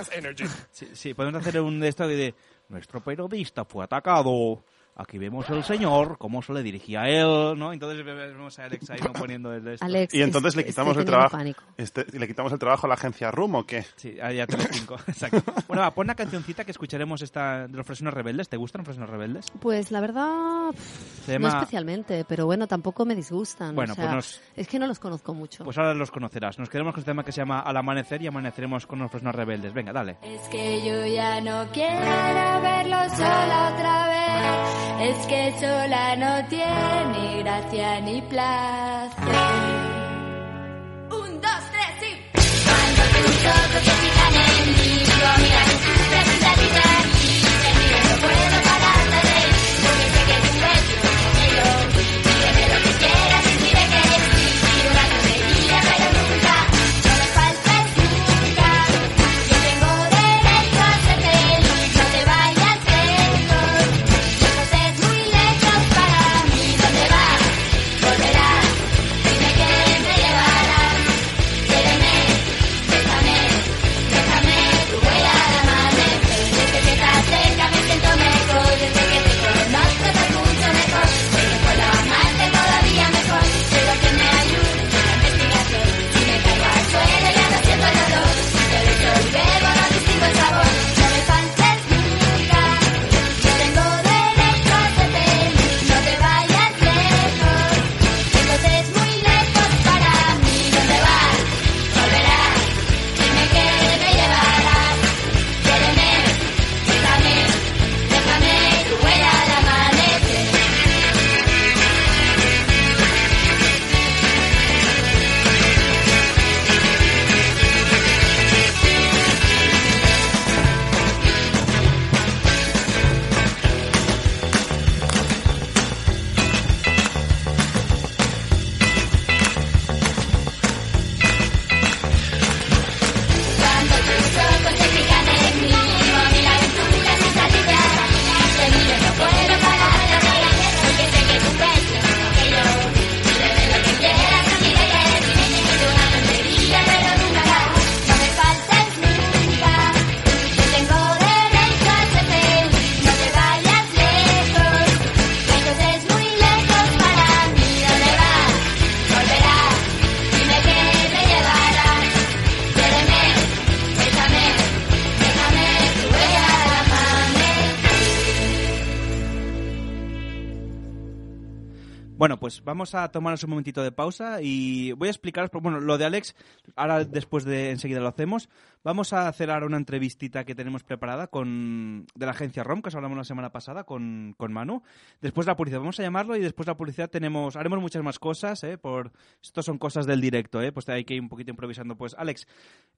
[SPEAKER 4] Sí, sí, podemos hacer un de esto de... Nuestro periodista fue atacado Aquí vemos el señor, cómo se le dirigía a él, ¿no? Entonces vemos a Alex ahí no poniendo el esto.
[SPEAKER 5] Alex,
[SPEAKER 6] Y entonces
[SPEAKER 5] es-
[SPEAKER 6] le
[SPEAKER 5] estoy
[SPEAKER 6] quitamos el
[SPEAKER 5] teniendo
[SPEAKER 6] trabajo. Este, ¿Le quitamos el trabajo a la agencia Room o qué?
[SPEAKER 4] Sí, ahí ya tengo cinco, exacto. Bueno, va, pon una cancioncita que escucharemos esta de los Fresnos Rebeldes. ¿Te gustan los Fresnos Rebeldes?
[SPEAKER 5] Pues la verdad, no especialmente, pero bueno, tampoco me disgustan.
[SPEAKER 4] Bueno,
[SPEAKER 5] o sea,
[SPEAKER 4] pues nos-
[SPEAKER 5] es que no los conozco mucho.
[SPEAKER 4] Pues ahora los conocerás. Nos quedamos con este tema que se llama Al amanecer y amaneceremos con los Fresnos Rebeldes. Venga, dale.
[SPEAKER 9] Es que yo ya no quiero verlo sola otra vez. Es que sola no tiene gracia ni placer. Un, dos, tres y. Cuando tus
[SPEAKER 4] vamos a tomarnos un momentito de pausa y voy a explicaros, bueno, lo de Alex, ahora después de enseguida lo hacemos. Vamos a hacer ahora una entrevistita que tenemos preparada con de la agencia ROM, que os hablamos la semana pasada con, con Manu. Después la publicidad, vamos a llamarlo y después la publicidad tenemos, haremos muchas más cosas, ¿eh? Por, esto son cosas del directo, ¿eh? Pues hay que ir un poquito improvisando. Pues Alex,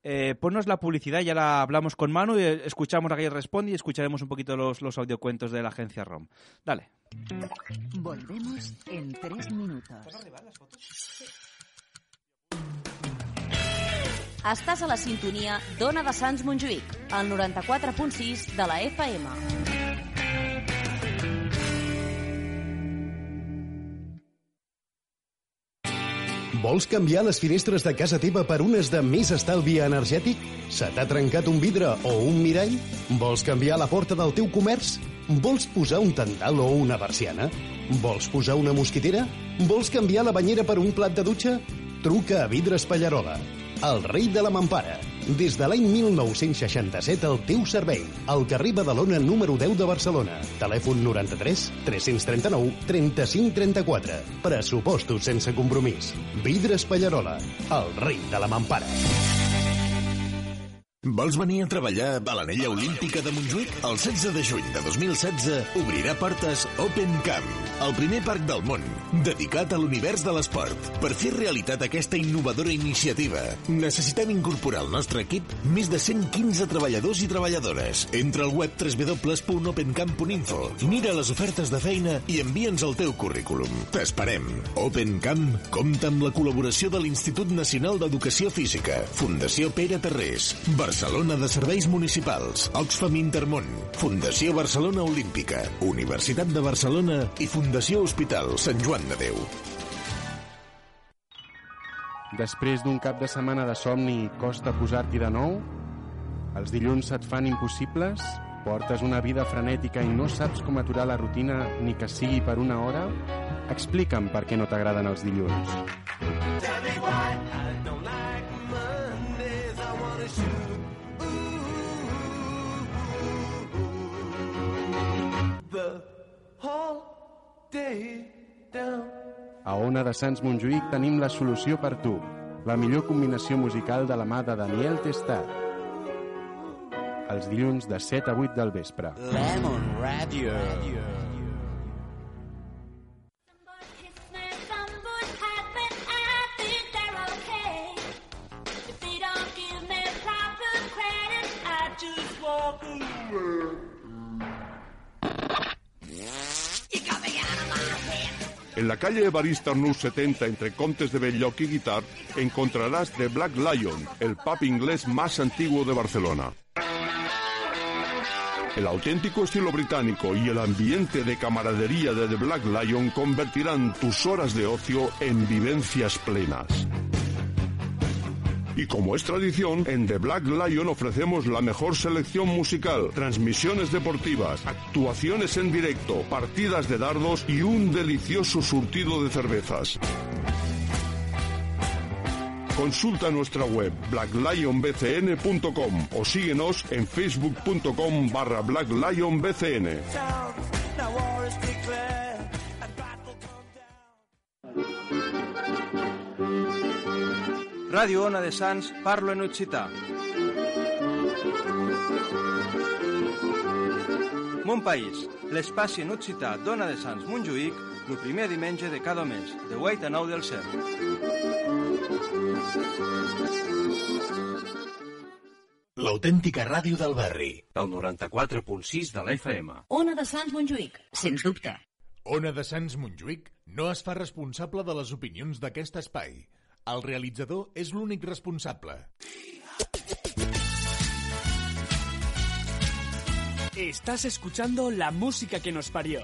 [SPEAKER 4] eh, ponnos la publicidad, ya la hablamos con Manu y escuchamos a que responde y escucharemos un poquito los, los audiocuentos de la agencia ROM. Dale.
[SPEAKER 3] Volvemos en tres minutos.
[SPEAKER 10] Estàs a la sintonia d'Ona de Sants Montjuïc, al 94.6 de la FM.
[SPEAKER 11] Vols canviar les finestres de casa teva per unes de més estalvi energètic? Se t'ha trencat un vidre o un mirall? Vols canviar la porta del teu comerç? Vols posar un tendal o una persiana? Vols posar una mosquitera? Vols canviar la banyera per un plat de dutxa? Truca a Vidres Pallarola, el rei de la mampara. Des de l'any 1967 al teu servei. Al carrer Badalona número 10 de Barcelona. Telèfon 93 339 35 34. Pressupostos sense compromís. Vidres Pallarola, el rei de la mampara.
[SPEAKER 1] Vols venir a treballar a l'anella olímpica de Montjuïc? El 16 de juny de 2016 obrirà portes Open Camp, el primer parc del món dedicat a l'univers de l'esport. Per fer realitat aquesta innovadora iniciativa, necessitem incorporar al nostre equip més de 115 treballadors i treballadores. Entra al web www.opencamp.info, mira les ofertes de feina i envia'ns el teu currículum. T'esperem. Open Camp compta amb la col·laboració de l'Institut Nacional d'Educació Física, Fundació Pere Terrés, Barcelona de Serveis Municipals, Oxfam Intermón, Fundació Barcelona Olímpica, Universitat de Barcelona i Fundació Hospital Sant Joan de Déu.
[SPEAKER 12] Després d'un cap de setmana de somni costa posar-t'hi de nou? Els dilluns se't fan impossibles? Portes una vida frenètica i no saps com aturar la rutina ni que sigui per una hora? Explica'm per què no t'agraden els dilluns.
[SPEAKER 13] Tell me why I don't like the whole day down.
[SPEAKER 12] A Ona de Sants Montjuïc tenim la solució per tu. La millor combinació musical de la mà de Daniel Testat. Els dilluns de 7 a 8 del vespre.
[SPEAKER 13] Lemon Radio.
[SPEAKER 14] En la calle Evarista Arnús 70 entre Contes de Belloc y Guitar encontrarás The Black Lion, el pub inglés más antiguo de Barcelona. El auténtico estilo británico y el ambiente de camaradería de The Black Lion convertirán tus horas de ocio en vivencias plenas. Y como es tradición, en The Black Lion ofrecemos la mejor selección musical, transmisiones deportivas, actuaciones en directo, partidas de dardos y un delicioso surtido de cervezas. Consulta nuestra web blacklionbcn.com o síguenos en facebook.com barra blacklionbcn.
[SPEAKER 15] Ràdio Ona de Sants, parlo en occità. Mon País, l'espai en occità d'Ona de Sants Montjuïc, el primer diumenge de cada mes, de 8 a 9 del cel.
[SPEAKER 1] L'autèntica ràdio del barri.
[SPEAKER 2] El 94.6 de la FM.
[SPEAKER 10] Ona de Sants Montjuïc, sens dubte.
[SPEAKER 16] Ona de Sants Montjuïc no es fa responsable de les opinions d'aquest espai. El realitzador és l'únic responsable.
[SPEAKER 7] Estás escuchando la música que nos parió.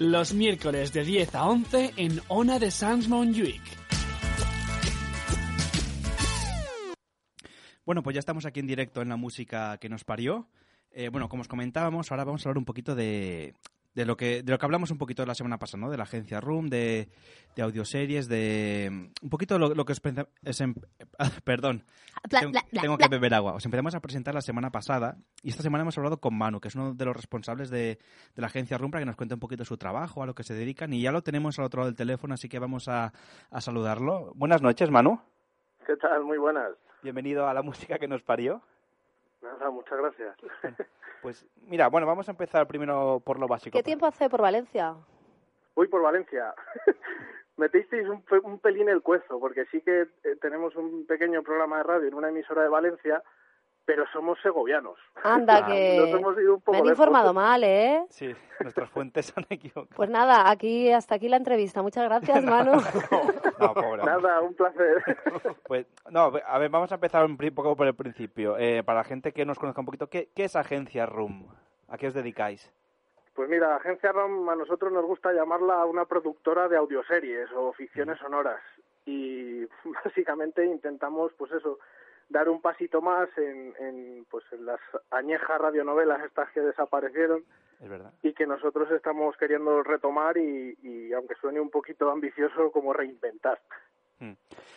[SPEAKER 7] Los miércoles de 10 a 11 en Ona de Sans Montjuïc.
[SPEAKER 4] Bueno, pues ya estamos aquí en directo en la música que nos parió. Eh, bueno, como os comentábamos, ahora vamos a hablar un poquito de, de lo que de lo que hablamos un poquito la semana pasada, ¿no? De la agencia Room, de, de audioseries, de un poquito lo, lo que os es em- perdón,
[SPEAKER 5] Bla,
[SPEAKER 4] tengo,
[SPEAKER 5] bla, bla,
[SPEAKER 4] tengo
[SPEAKER 5] bla.
[SPEAKER 4] que beber agua. Os empezamos a presentar la semana pasada y esta semana hemos hablado con Manu, que es uno de los responsables de, de la agencia Room, para que nos cuente un poquito su trabajo, a lo que se dedican y ya lo tenemos al otro lado del teléfono, así que vamos a, a saludarlo. Buenas noches, Manu.
[SPEAKER 17] ¿Qué tal? Muy buenas.
[SPEAKER 4] Bienvenido a la música que nos parió.
[SPEAKER 17] Nada, muchas gracias.
[SPEAKER 4] Pues mira, bueno, vamos a empezar primero por lo básico.
[SPEAKER 5] ¿Qué tiempo hace por Valencia?
[SPEAKER 17] Voy por Valencia. Metisteis un, pe- un pelín el cuezo, porque sí que eh, tenemos un pequeño programa de radio en una emisora de Valencia, pero somos segovianos.
[SPEAKER 5] Anda, que
[SPEAKER 17] Nos hemos ido un poco
[SPEAKER 5] me han
[SPEAKER 17] lejos.
[SPEAKER 5] informado mal, ¿eh?
[SPEAKER 4] Sí, nuestras fuentes han equivocado.
[SPEAKER 5] Pues nada, aquí hasta aquí la entrevista. Muchas gracias, Manu.
[SPEAKER 4] No, pobre.
[SPEAKER 17] Nada, un placer.
[SPEAKER 4] Pues, no, a ver, vamos a empezar un poco por el principio. Eh, para la gente que nos conozca un poquito, ¿qué, qué es Agencia Room? ¿A qué os dedicáis?
[SPEAKER 17] Pues mira, Agencia ROM a nosotros nos gusta llamarla una productora de audioseries o ficciones sonoras y básicamente intentamos pues eso dar un pasito más en, en pues en las añejas radionovelas estas que desaparecieron
[SPEAKER 4] Es verdad.
[SPEAKER 17] y que nosotros estamos queriendo retomar y, y aunque suene un poquito ambicioso como reinventar.
[SPEAKER 4] Mm.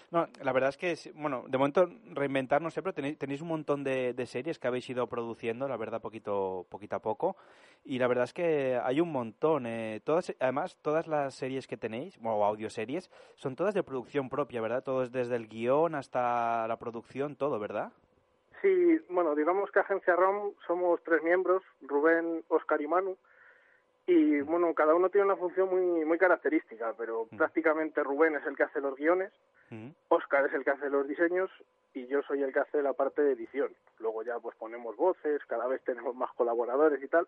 [SPEAKER 4] No, la verdad es que, bueno, de momento reinventar no sé, pero tenéis, tenéis un montón de, series que habéis ido produciendo, la verdad, poquito, poquito a poco. Y la verdad es que hay un montón. Eh, todas, además, todas las series que tenéis, o audioseries, son todas de producción propia, ¿verdad? Todo es desde el guion hasta la producción, todo, ¿verdad?
[SPEAKER 17] Sí, bueno, digamos que Agencia ROM somos tres miembros, Rubén, Oscar y Manu, y bueno, cada uno tiene una función muy, muy característica, pero prácticamente Rubén es el que hace los guiones, Oscar es el que hace los diseños y yo soy el que hace la parte de edición. Luego ya pues ponemos voces, cada vez tenemos más colaboradores y tal,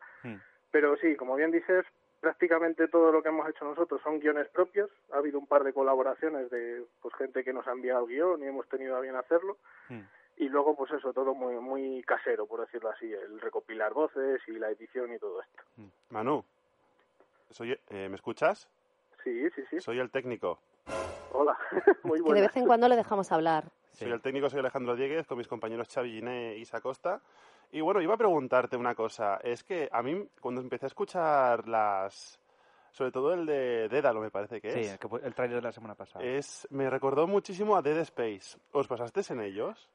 [SPEAKER 17] pero sí, como bien dices, prácticamente todo lo que hemos hecho nosotros son guiones propios. Ha habido un par de colaboraciones de pues gente que nos ha enviado el guion y hemos tenido a bien hacerlo. Y luego, pues eso, todo muy muy casero, por decirlo así, el recopilar voces y la edición y todo esto.
[SPEAKER 6] Manu, soy, eh, ¿me escuchas?
[SPEAKER 17] Sí, sí, sí.
[SPEAKER 6] Soy el técnico.
[SPEAKER 17] Hola, muy
[SPEAKER 5] Que de vez en cuando le dejamos hablar.
[SPEAKER 6] Soy el técnico, soy Alejandro Dieguez, con mis compañeros Xavi Giné y Isa Costa. Y bueno, iba a preguntarte una cosa. Es que a mí, cuando empecé a escuchar las... Sobre todo el de Dédalo, me parece que
[SPEAKER 4] Sí,
[SPEAKER 6] es.
[SPEAKER 4] el, pu- el trailer de la semana pasada.
[SPEAKER 6] es me recordó muchísimo a Dead Space. ¿Os pasasteis en ellos?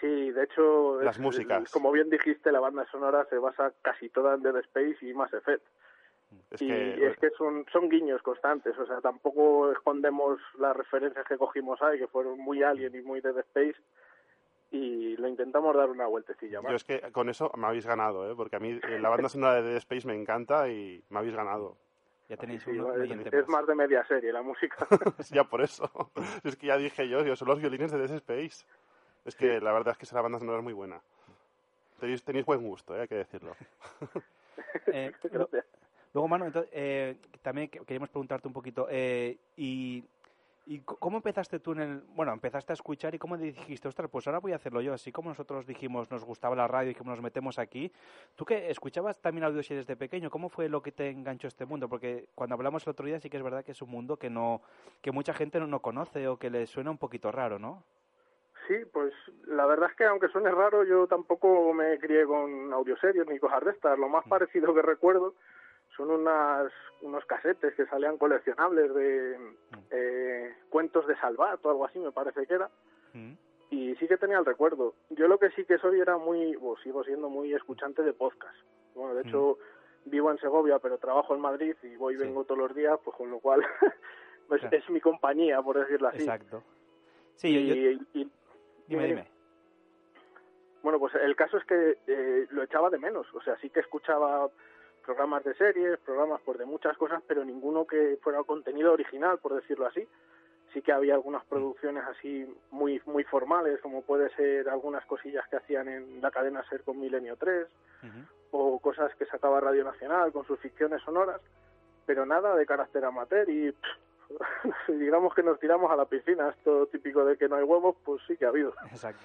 [SPEAKER 17] Sí, de hecho,
[SPEAKER 6] Las
[SPEAKER 17] es-
[SPEAKER 6] músicas.
[SPEAKER 17] como bien dijiste, la banda sonora se basa casi toda en Dead Space y Mass Effect.
[SPEAKER 6] Es
[SPEAKER 17] y
[SPEAKER 6] que-
[SPEAKER 17] es que son, son guiños constantes, o sea, tampoco escondemos las referencias que cogimos ahí, que fueron muy Alien y muy Dead Space, y lo intentamos dar una vueltecilla más.
[SPEAKER 6] Yo es que con eso me habéis ganado, ¿eh? Porque a mí eh, la banda sonora de Dead Space me encanta y me habéis ganado.
[SPEAKER 4] Ya tenéis
[SPEAKER 17] Sí,
[SPEAKER 4] uno, un
[SPEAKER 17] es, más de media serie la música.
[SPEAKER 6] ya por eso. Es que ya dije yo, yo son los violines de Dead Space. Es que la verdad es que esa banda sonora es muy buena. Tenéis, tenéis buen gusto, ¿eh? hay que decirlo.
[SPEAKER 4] Eh, lo- luego, Manu, entonces, eh, también que- queríamos preguntarte un poquito, eh, y, y cómo empezaste tú en el... Bueno, empezaste a escuchar y cómo dijiste, ostras, pues ahora voy a hacerlo yo, así como nosotros dijimos, nos gustaba la radio y que nos metemos aquí. ¿Tú que escuchabas también audioseries de pequeño? ¿Cómo fue lo que te enganchó este mundo? Porque cuando hablamos el otro día sí que es verdad que es un mundo que no que mucha gente no, no conoce o que le suena un poquito raro, ¿no?
[SPEAKER 17] Sí, pues la verdad es que aunque suene raro, yo tampoco me crié con audioseries ni cosas de estas. Lo más parecido que recuerdo son unas, unos casetes que salían coleccionables de eh, cuentos de Salvat o algo así, me parece que era. Y sí que tenía el recuerdo. Yo lo que sí que soy era muy, o sigo siendo muy escuchante de podcast. Bueno, de hecho, vivo en Segovia, pero trabajo en Madrid y voy y vengo todos los días, pues con lo cual pues,
[SPEAKER 4] Claro.
[SPEAKER 17] es mi compañía, por decirlo así.
[SPEAKER 4] Exacto. Sí, yo-
[SPEAKER 17] y, y-
[SPEAKER 4] Dime, dime.
[SPEAKER 17] bueno, pues el caso es que eh, lo echaba de menos. O sea, sí que escuchaba programas de series, programas pues, de muchas cosas, pero ninguno que fuera contenido original, por decirlo así. Sí que había algunas producciones así muy muy formales, como puede ser algunas cosillas que hacían en la cadena Ser con Milenio 3, o cosas que sacaba Radio Nacional con sus ficciones sonoras, pero nada de carácter amateur y pff, digamos que nos tiramos a la piscina. Esto típico de que no hay huevos, pues sí que ha habido.
[SPEAKER 4] Exacto.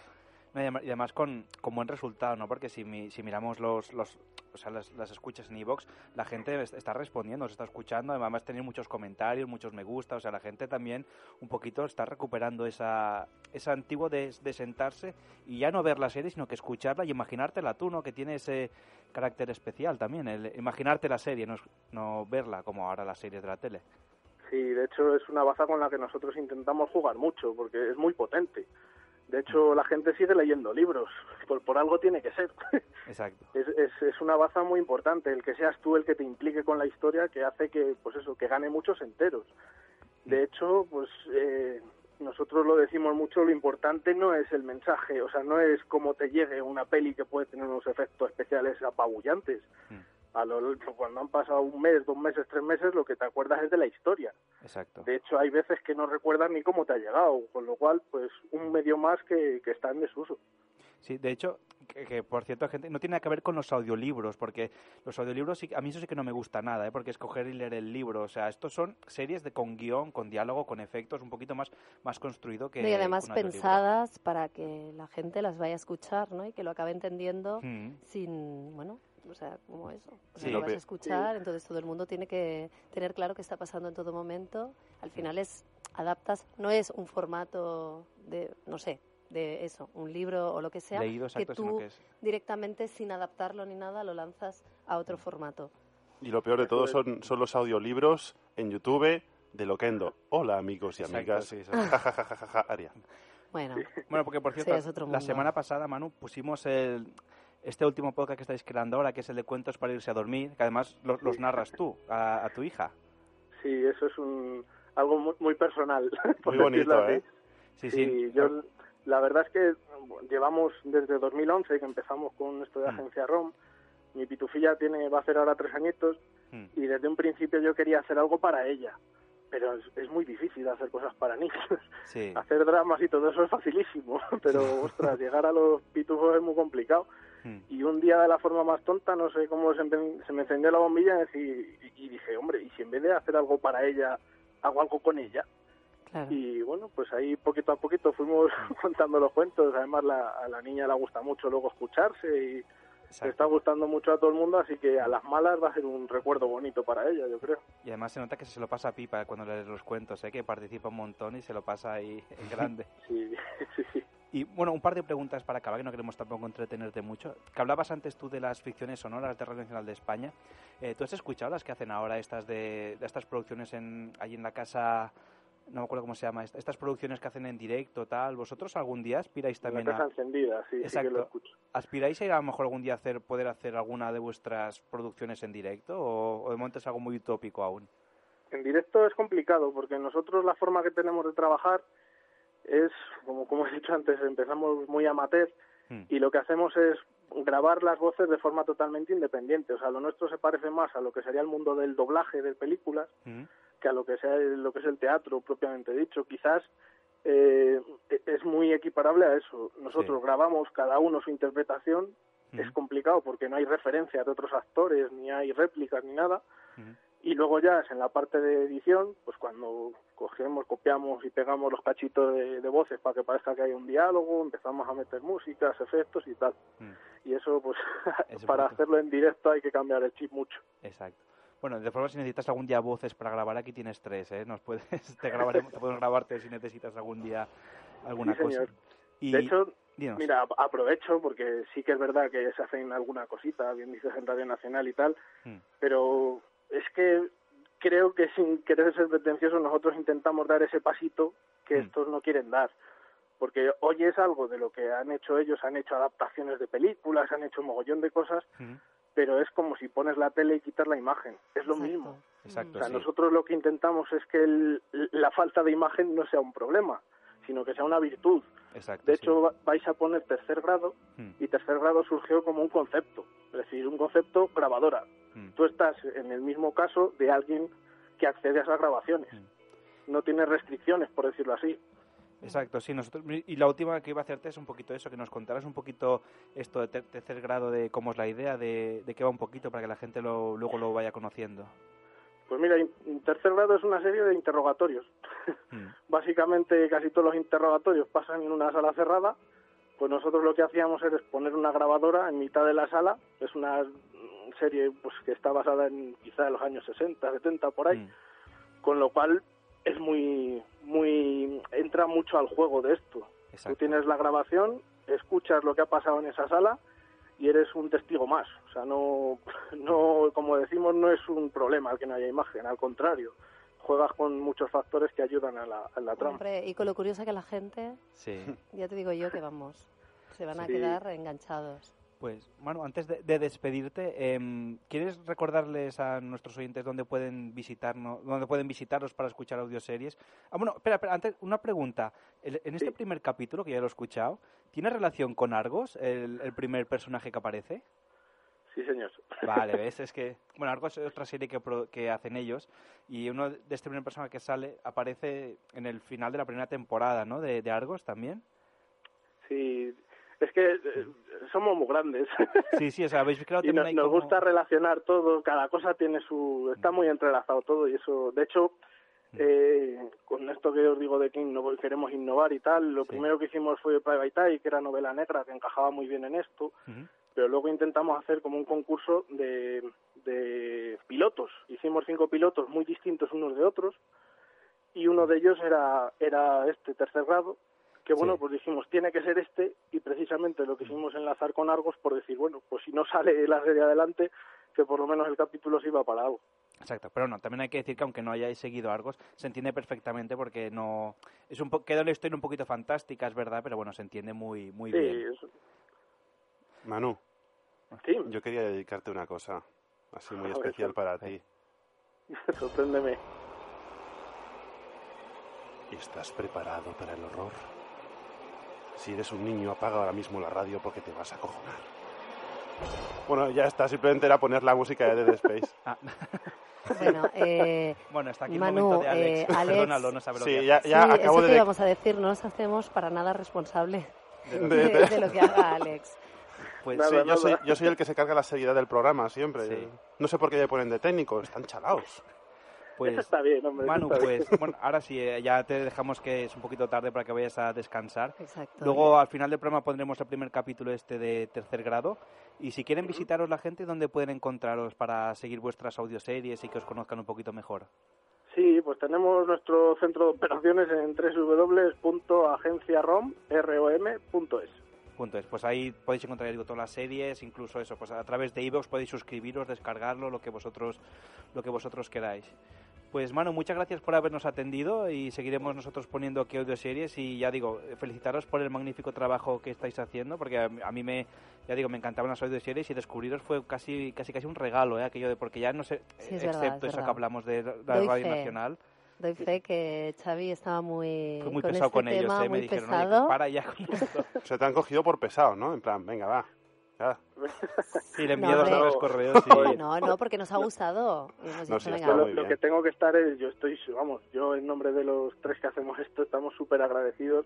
[SPEAKER 4] No, y adem- y además con, con buen resultado, ¿no? Porque si, mi- si miramos los, los, o sea, las, escuchas en iVoox, la gente est- está respondiendo, se está escuchando, además tener muchos comentarios, muchos me gusta, o sea, la gente también un poquito está recuperando esa, esa antiguo de, sentarse y ya no ver la serie, sino que escucharla y imaginártela tú, ¿no? Que tiene ese carácter especial también, el imaginarte la serie, no, no verla como ahora las series de la tele.
[SPEAKER 17] Sí, de hecho es una baza con la que nosotros intentamos jugar mucho, porque es muy potente. De hecho, la gente sigue leyendo libros, por, por algo tiene que ser.
[SPEAKER 4] Exacto.
[SPEAKER 17] Es, es, es una baza muy importante, el que seas tú el que te implique con la historia, que hace que, pues eso, que gane muchos enteros. De hecho, pues eh, nosotros lo decimos mucho, lo importante no es el mensaje, o sea, no es cómo te llegue una peli que puede tener unos efectos especiales apabullantes. A lo, cuando han pasado un mes, dos meses, tres meses, lo que te acuerdas es de la historia.
[SPEAKER 4] Exacto.
[SPEAKER 17] De hecho, hay veces que no recuerdas ni cómo te ha llegado, con lo cual, pues, un medio más que, que está en desuso.
[SPEAKER 4] Sí, de hecho, que, que, por cierto, gente, no tiene nada que ver con los audiolibros, porque los audiolibros, sí, a mí eso sí que no me gusta nada, ¿eh? porque escoger y leer el libro, o sea, estos son series de con guion, con diálogo, con efectos, un poquito más, más construido que
[SPEAKER 5] y además pensadas para que la gente las vaya a escuchar, ¿no? Y que lo acabe entendiendo
[SPEAKER 4] Mm.
[SPEAKER 5] sin, bueno, o sea, como eso. O sea,
[SPEAKER 4] Sí.
[SPEAKER 5] lo vas a escuchar, entonces todo el mundo tiene que tener claro qué está pasando en todo momento. Al final es, adaptas, no es un formato de, no sé, de eso, un libro o lo que sea,
[SPEAKER 6] Leído, exacto,
[SPEAKER 5] que
[SPEAKER 6] sino
[SPEAKER 5] tú
[SPEAKER 6] que es-
[SPEAKER 5] directamente sin adaptarlo ni nada lo lanzas a otro formato.
[SPEAKER 6] Y lo peor de todo son, son los audiolibros en YouTube de Loquendo. Hola amigos y
[SPEAKER 4] Exacto,
[SPEAKER 6] amigas.
[SPEAKER 4] sí, sí.
[SPEAKER 6] Ja, ja, ja, ja, ja, ja, Aria.
[SPEAKER 5] Bueno,
[SPEAKER 4] Bueno, porque por
[SPEAKER 5] Sí,
[SPEAKER 4] cierto,
[SPEAKER 5] otro
[SPEAKER 4] la semana pasada, Manu, pusimos el, este último podcast que estáis creando ahora, que es el de cuentos para irse a dormir, que además lo- los, narras tú, a, a tu hija.
[SPEAKER 17] Sí, eso es un, algo muy, muy personal.
[SPEAKER 4] Muy bonito. ¿eh? Sí, sí.
[SPEAKER 17] yo, la verdad es que llevamos desde 2011 que empezamos con esto de
[SPEAKER 4] Mm.
[SPEAKER 17] Agencia ROM. Mi pitufilla tiene, va a hacer ahora tres añitos
[SPEAKER 4] Mm.
[SPEAKER 17] y desde un principio yo quería hacer algo para ella. Pero es, es muy difícil hacer cosas para niños.
[SPEAKER 4] Sí.
[SPEAKER 17] Hacer dramas y todo eso es facilísimo, pero ostras, llegar a los pitufos es muy complicado.
[SPEAKER 4] Mm.
[SPEAKER 17] Y un día de la forma más tonta, no sé cómo se, se me encendió la bombilla y dije, hombre, ¿y si en vez de hacer algo para ella, hago algo con ella? Y bueno, pues ahí poquito a poquito fuimos contando los cuentos. Además, la, a la niña le gusta mucho luego escucharse y le está gustando mucho a todo el mundo, así que a las malas va a ser un recuerdo bonito para ella, yo creo.
[SPEAKER 4] Y además se nota que se lo pasa a Pipa cuando lees los cuentos, ¿eh? que participa un montón y se lo pasa ahí en grande.
[SPEAKER 17] Sí, sí, sí.
[SPEAKER 4] Y bueno, un par de preguntas para acabar, que no queremos tampoco entretenerte mucho. Que hablabas antes tú de las ficciones sonoras de Radio Nacional de España. Eh, ¿Tú has escuchado las que hacen ahora estas de, de estas producciones en, allí en la casa, no me acuerdo cómo se llama, est- estas producciones que hacen en directo, tal? ¿Vosotros algún día aspiráis
[SPEAKER 17] La
[SPEAKER 4] también
[SPEAKER 17] casa
[SPEAKER 4] a...?
[SPEAKER 17] encendida, sí, sí que
[SPEAKER 4] Exacto.
[SPEAKER 17] lo escucho.
[SPEAKER 4] ¿Aspiráis a ir a lo mejor algún día a hacer, poder hacer alguna de vuestras producciones en directo o, o de momento es algo muy utópico aún?
[SPEAKER 17] En directo es complicado porque nosotros la forma que tenemos de trabajar es, como, como he dicho antes, empezamos muy amateur
[SPEAKER 4] Hmm.
[SPEAKER 17] y lo que hacemos es grabar las voces de forma totalmente independiente. O sea, lo nuestro se parece más a lo que sería el mundo del doblaje de películas que a lo que sea lo que es el teatro propiamente dicho. Quizás eh, e- es muy equiparable a eso. Nosotros grabamos cada uno su interpretación. Es complicado porque no hay referencias de otros actores, ni hay réplicas, ni nada. Y luego ya es en la parte de edición, pues cuando cogemos, copiamos y pegamos los cachitos de, de voces para que parezca que hay un diálogo, empezamos a meter músicas, efectos y tal. Y eso, pues, para hacerlo en directo hay que cambiar el chip mucho.
[SPEAKER 4] Exacto. Bueno, de forma si necesitas algún día voces para grabar, aquí tienes tres, ¿eh? Nos puedes, te, grabaremos, te podemos grabarte si necesitas algún día alguna
[SPEAKER 17] Sí,
[SPEAKER 4] cosa.
[SPEAKER 17] señor.
[SPEAKER 4] Y,
[SPEAKER 17] De hecho, mira, ap- aprovecho porque sí que es verdad que se hacen alguna cosita, bien dices en Radio Nacional y tal,
[SPEAKER 4] Mm.
[SPEAKER 17] pero es que creo que sin querer ser pretenciosos nosotros intentamos dar ese pasito que
[SPEAKER 4] Mm.
[SPEAKER 17] estos no quieren dar. Porque hoy es algo de lo que han hecho ellos, han hecho adaptaciones de películas, han hecho un mogollón de cosas, pero es como si pones la tele y quitas la imagen. Es lo mismo.
[SPEAKER 4] Exacto,
[SPEAKER 17] O sea,
[SPEAKER 4] sí.
[SPEAKER 17] nosotros lo que intentamos es que el- la falta de imagen no sea un problema, sino que sea una virtud.
[SPEAKER 4] Exacto,
[SPEAKER 17] De hecho, va- vais a poner tercer grado
[SPEAKER 4] Hmm.
[SPEAKER 17] y tercer grado surgió como un concepto, es decir, un concepto grabadora.
[SPEAKER 4] Hmm.
[SPEAKER 17] Tú estás en el mismo caso de alguien que accede a esas grabaciones.
[SPEAKER 4] Hmm.
[SPEAKER 17] No tienes restricciones, por decirlo así.
[SPEAKER 4] Exacto, sí. Nosotros, y la última que iba a hacerte es un poquito eso, que nos contaras un poquito esto de ter- tercer grado, de cómo es la idea, de, de qué va un poquito, para que la gente lo, luego lo vaya conociendo.
[SPEAKER 17] Pues mira, in- tercer grado es una serie de interrogatorios.
[SPEAKER 4] Hmm.
[SPEAKER 17] Básicamente casi todos los interrogatorios pasan en una sala cerrada. Pues nosotros lo que hacíamos era poner una grabadora en mitad de la sala. Es una mm, serie pues que está basada en quizá en los años 60, 70 por ahí. Con lo cual es muy muy entra mucho al juego de esto. Tú tienes la grabación, escuchas lo que ha pasado en esa sala y eres un testigo más. O sea, no, no, como decimos, no es un problema el que no haya imagen, al contrario. Juegas con muchos factores que ayudan a la, a la trama.
[SPEAKER 5] Hombre, y con lo curiosa que la gente,
[SPEAKER 4] Sí.
[SPEAKER 5] ya te digo yo que vamos, se van a
[SPEAKER 4] Sí.
[SPEAKER 5] quedar enganchados.
[SPEAKER 4] Pues, Manu, antes de, de despedirte, em, ¿quieres recordarles a nuestros oyentes dónde pueden visitarnos, dónde pueden visitarlos para escuchar audioseries? Ah, bueno, espera, espera, antes, una pregunta. El- en este primer capítulo, que ya lo he escuchado, ¿tiene relación con Argos, el, el primer personaje que aparece?
[SPEAKER 17] Sí, señor.
[SPEAKER 4] Vale, ves, es que, bueno, Argos es otra serie que, pro- que hacen ellos, y uno de este primer personaje que sale aparece en el final de la primera temporada, ¿no? De, de Argos también.
[SPEAKER 17] Sí, es que eh, somos muy grandes.
[SPEAKER 4] Sí, sí, o sea, habéis creado
[SPEAKER 17] y
[SPEAKER 4] también
[SPEAKER 17] nos, nos
[SPEAKER 4] como-
[SPEAKER 17] gusta relacionar todo, cada cosa tiene su... Está muy entrelazado todo y eso, de hecho, eh, con esto que os digo de que inno- queremos innovar y tal, lo primero que hicimos fue Private Eye, que era novela negra, que encajaba muy bien en esto, pero luego intentamos hacer como un concurso de, de pilotos. Hicimos cinco pilotos muy distintos unos de otros y uno de ellos era, era este tercer grado, que bueno, pues dijimos, tiene que ser este y precisamente lo que hicimos enlazar con Argos por decir, bueno, pues si no sale la serie adelante, que por lo menos el capítulo sirva para algo.
[SPEAKER 4] Exacto, pero no, también hay que decir que aunque no hayáis seguido Argos, se entiende perfectamente porque no es un po- queda la historia un poquito fantástica, es verdad, pero bueno, se entiende muy muy
[SPEAKER 17] Sí,
[SPEAKER 4] bien.
[SPEAKER 6] Manu,
[SPEAKER 17] Sí.
[SPEAKER 6] yo quería dedicarte una cosa así muy especial para ti.
[SPEAKER 17] sorpréndeme.
[SPEAKER 6] ¿Estás preparado para el horror? Si eres un niño, apaga ahora mismo la radio porque te vas a acojonar. Bueno, ya está, simplemente era poner la música de Dead Space.
[SPEAKER 5] Bueno, eh,
[SPEAKER 4] Bueno, está aquí el
[SPEAKER 5] Manu,
[SPEAKER 4] momento de Alex.
[SPEAKER 5] eh, Alex-
[SPEAKER 4] Perdónalo, no sabe lo
[SPEAKER 6] Sí,
[SPEAKER 4] que
[SPEAKER 6] ya- ya
[SPEAKER 5] sí,
[SPEAKER 6] acabo
[SPEAKER 5] eso
[SPEAKER 6] de-
[SPEAKER 5] te íbamos a decir, no nos hacemos para nada responsable de,
[SPEAKER 6] De- de-
[SPEAKER 5] de lo que haga Alex.
[SPEAKER 4] Pues
[SPEAKER 6] Sí,
[SPEAKER 17] Nada,
[SPEAKER 6] yo, soy, yo soy el que se carga la seriedad del programa siempre.
[SPEAKER 4] Sí.
[SPEAKER 6] No sé por qué me ponen de técnico, están chalaos.
[SPEAKER 4] Pues,
[SPEAKER 17] Eso está bien, hombre.
[SPEAKER 4] Manu,
[SPEAKER 17] está bien.
[SPEAKER 4] pues bueno, ahora sí, eh, ya te dejamos que es un poquito tarde para que vayas a descansar.
[SPEAKER 5] Exacto.
[SPEAKER 4] Luego, al final del programa, pondremos el primer capítulo este de tercer grado. Y si quieren visitaros la gente, ¿dónde pueden encontraros para seguir vuestras audioseries y que os conozcan un poquito mejor?
[SPEAKER 17] Sí, pues tenemos nuestro centro de operaciones en www.agenciarom.es.
[SPEAKER 4] Punto es. Pues ahí podéis encontrar digo, todas las series, incluso eso, pues a través de iVoox podéis suscribiros, descargarlo, lo que vosotros, lo que vosotros queráis. Pues Manu, muchas gracias por habernos atendido y seguiremos nosotros poniendo aquí audioseries y ya digo, felicitaros por el magnífico trabajo que estáis haciendo, porque a, a mí me, ya digo, me encantaban las audioseries y descubriros fue casi casi casi un regalo, ¿eh? aquello de porque ya no sé,
[SPEAKER 5] Sí, es verdad,
[SPEAKER 4] excepto
[SPEAKER 5] es
[SPEAKER 4] eso
[SPEAKER 5] verdad.
[SPEAKER 4] que hablamos de la
[SPEAKER 5] Doy
[SPEAKER 4] Radio
[SPEAKER 5] fe.
[SPEAKER 4] Nacional,
[SPEAKER 5] Doy fe que Xavi estaba muy,
[SPEAKER 4] fue muy
[SPEAKER 5] con
[SPEAKER 4] pesado
[SPEAKER 5] este
[SPEAKER 4] con ellos,
[SPEAKER 5] tema,
[SPEAKER 4] ¿eh? me dijeron, "Oye,
[SPEAKER 5] pesado.
[SPEAKER 4] para ya con esto.
[SPEAKER 6] Se te han cogido por pesado, ¿no? En plan, venga, va. Ya.
[SPEAKER 4] Y le
[SPEAKER 5] No,
[SPEAKER 4] dos
[SPEAKER 5] hombre.
[SPEAKER 4] dobles correos y...
[SPEAKER 5] No, no, porque nos ha gustado. Hemos
[SPEAKER 6] No,
[SPEAKER 5] dicho,
[SPEAKER 6] sí,
[SPEAKER 5] venga,
[SPEAKER 17] Lo, lo que tengo que estar es, yo estoy, vamos, yo en nombre de los tres que hacemos esto estamos súper agradecidos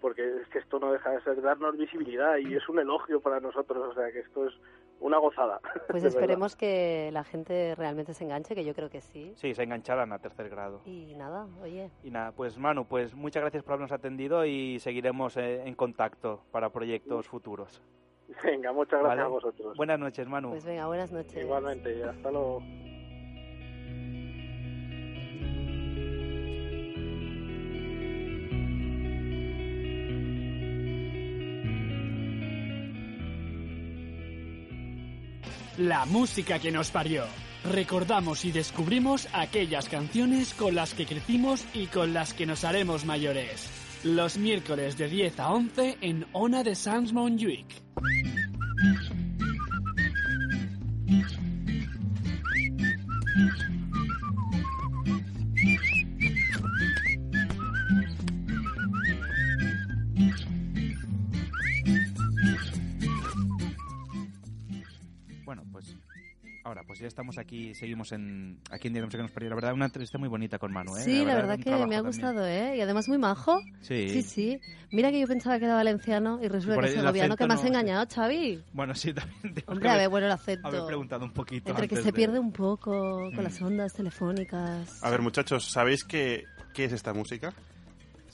[SPEAKER 17] porque es que esto no deja de ser darnos visibilidad y es un elogio para nosotros, o sea que esto es una gozada.
[SPEAKER 5] Pues esperemos que la gente realmente se enganche, que yo creo que sí.
[SPEAKER 4] Sí, se engancharan a tercer grado.
[SPEAKER 5] Y nada, oye,
[SPEAKER 4] Y nada, pues Manu, pues muchas gracias por habernos atendido y seguiremos eh, en contacto para proyectos futuros.
[SPEAKER 17] Venga, muchas gracias
[SPEAKER 4] ¿Vale?
[SPEAKER 17] a vosotros.
[SPEAKER 4] Buenas noches, Manu.
[SPEAKER 5] pues venga, buenas noches.
[SPEAKER 17] Igualmente, hasta luego.
[SPEAKER 7] La música que nos parió. Recordamos y descubrimos aquellas canciones con las que crecimos y con las que nos haremos mayores. Los miércoles de 10 a 11 en Ona de Sans Montjuic.
[SPEAKER 4] Ya estamos aquí, seguimos en aquí en Digamos que nos parió. La verdad, una entrevista muy bonita con Manu, ¿eh?
[SPEAKER 5] Sí, la verdad que me ha
[SPEAKER 4] también.
[SPEAKER 5] gustado, ¿eh? Y además muy majo.
[SPEAKER 4] Sí.
[SPEAKER 5] Sí, sí. Mira que yo pensaba que era valenciano y resulta que es
[SPEAKER 4] el
[SPEAKER 5] segoviano, que me has
[SPEAKER 4] no-
[SPEAKER 5] engañado, Xavi.
[SPEAKER 4] Bueno, sí, también.
[SPEAKER 5] Hombre, a
[SPEAKER 4] haber-
[SPEAKER 5] ver, bueno, el acento.
[SPEAKER 4] Haber preguntado un poquito
[SPEAKER 5] Entre que se
[SPEAKER 4] de-
[SPEAKER 5] pierde un poco con
[SPEAKER 4] Mm.
[SPEAKER 5] las ondas telefónicas.
[SPEAKER 6] A ver, muchachos, ¿sabéis qué, qué es esta música?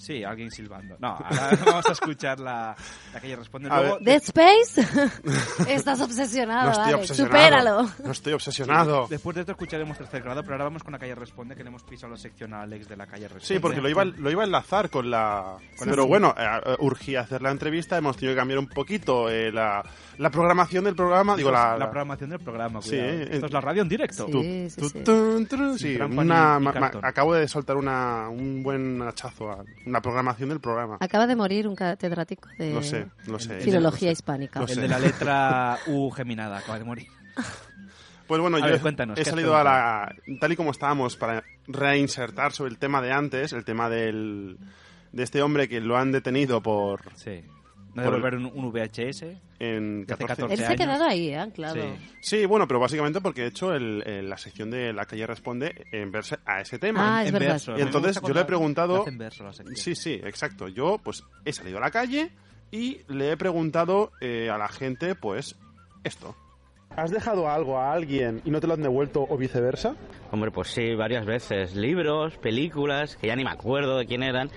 [SPEAKER 4] Sí, alguien silbando. No, ahora vamos a escuchar la, la que ella responde.
[SPEAKER 6] A
[SPEAKER 4] Luego,
[SPEAKER 5] ¿Dead Space? Estás obsesionado,
[SPEAKER 6] No estoy obsesionado.
[SPEAKER 5] Supéralo.
[SPEAKER 6] No estoy obsesionado.
[SPEAKER 4] Después de esto escucharemos tercer grado, pero ahora vamos con la calle Responde, que le hemos pisado la sección a Alex de la calle Responde.
[SPEAKER 6] Sí, porque lo iba, lo iba a enlazar con la...
[SPEAKER 4] Sí,
[SPEAKER 6] pero
[SPEAKER 4] sí.
[SPEAKER 6] bueno, eh, eh, urgía hacer la entrevista, hemos tenido que cambiar un poquito eh, la, la programación del programa. Digo, la,
[SPEAKER 4] la programación del programa,
[SPEAKER 6] Sí, eh,
[SPEAKER 4] Esto es la radio en directo.
[SPEAKER 5] Sí,
[SPEAKER 6] tú- una- ma- ma- acabo de soltar una, un buen hachazo a la programación del programa.
[SPEAKER 5] Acaba de morir un catedrático de
[SPEAKER 6] Lo sé, lo sé.
[SPEAKER 5] filología hispánica.
[SPEAKER 6] Lo
[SPEAKER 4] El de la letra U geminada, acaba de morir.
[SPEAKER 6] Pues bueno,
[SPEAKER 4] A
[SPEAKER 6] yo
[SPEAKER 4] ver,
[SPEAKER 6] he-
[SPEAKER 4] cuéntanos,
[SPEAKER 6] he
[SPEAKER 4] ¿qué has
[SPEAKER 6] salido a la... Tal y como estábamos, para reinsertar sobre el tema de antes, el tema del, de este hombre que lo han detenido por...
[SPEAKER 4] Sí. No
[SPEAKER 6] por-
[SPEAKER 4] devolver un, un VHS.
[SPEAKER 6] En
[SPEAKER 4] de hace
[SPEAKER 6] 14
[SPEAKER 4] 14
[SPEAKER 5] Él se ha quedado ahí, ¿eh?
[SPEAKER 4] Sí.
[SPEAKER 6] Sí, bueno, pero básicamente porque he hecho el- el- la sección de La calle responde en verse a ese tema.
[SPEAKER 5] Ah, es
[SPEAKER 4] En
[SPEAKER 5] verdad.
[SPEAKER 4] verso.
[SPEAKER 6] Y entonces yo le he preguntado...
[SPEAKER 4] hacen verso la sección.
[SPEAKER 6] Sí, sí, exacto. Yo pues he salido a la calle y le he preguntado eh, a la gente pues esto. ¿Has dejado algo a alguien y no te lo han devuelto o viceversa?
[SPEAKER 18] Hombre, pues sí, varias veces. Libros, películas, que ya ni me acuerdo de quién eran.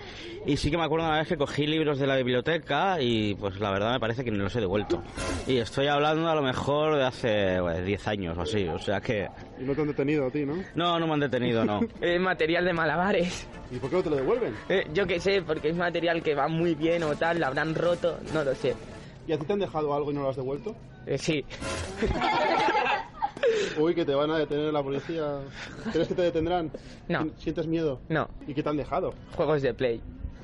[SPEAKER 18] Y sí que me acuerdo una vez que cogí libros de la biblioteca y pues la verdad me parece que no los he devuelto. Y estoy hablando a lo mejor de hace pues, 10 años o así, o sea que...
[SPEAKER 6] Y no te han detenido a ti, ¿no?
[SPEAKER 18] No, no me han detenido, no.
[SPEAKER 19] Es material de malabares.
[SPEAKER 6] ¿Y por qué no te lo devuelven?
[SPEAKER 19] Eh, yo qué sé, porque es material que va muy bien o tal, lo habrán roto, no lo sé.
[SPEAKER 6] ¿Y a ti te han dejado algo y no lo has devuelto?
[SPEAKER 19] Eh, sí.
[SPEAKER 6] Uy, que te van a detener la policía. ¿Crees que te detendrán?
[SPEAKER 19] No.
[SPEAKER 6] ¿Sientes miedo?
[SPEAKER 19] No.
[SPEAKER 6] ¿Y qué te han dejado?
[SPEAKER 19] Juegos de play.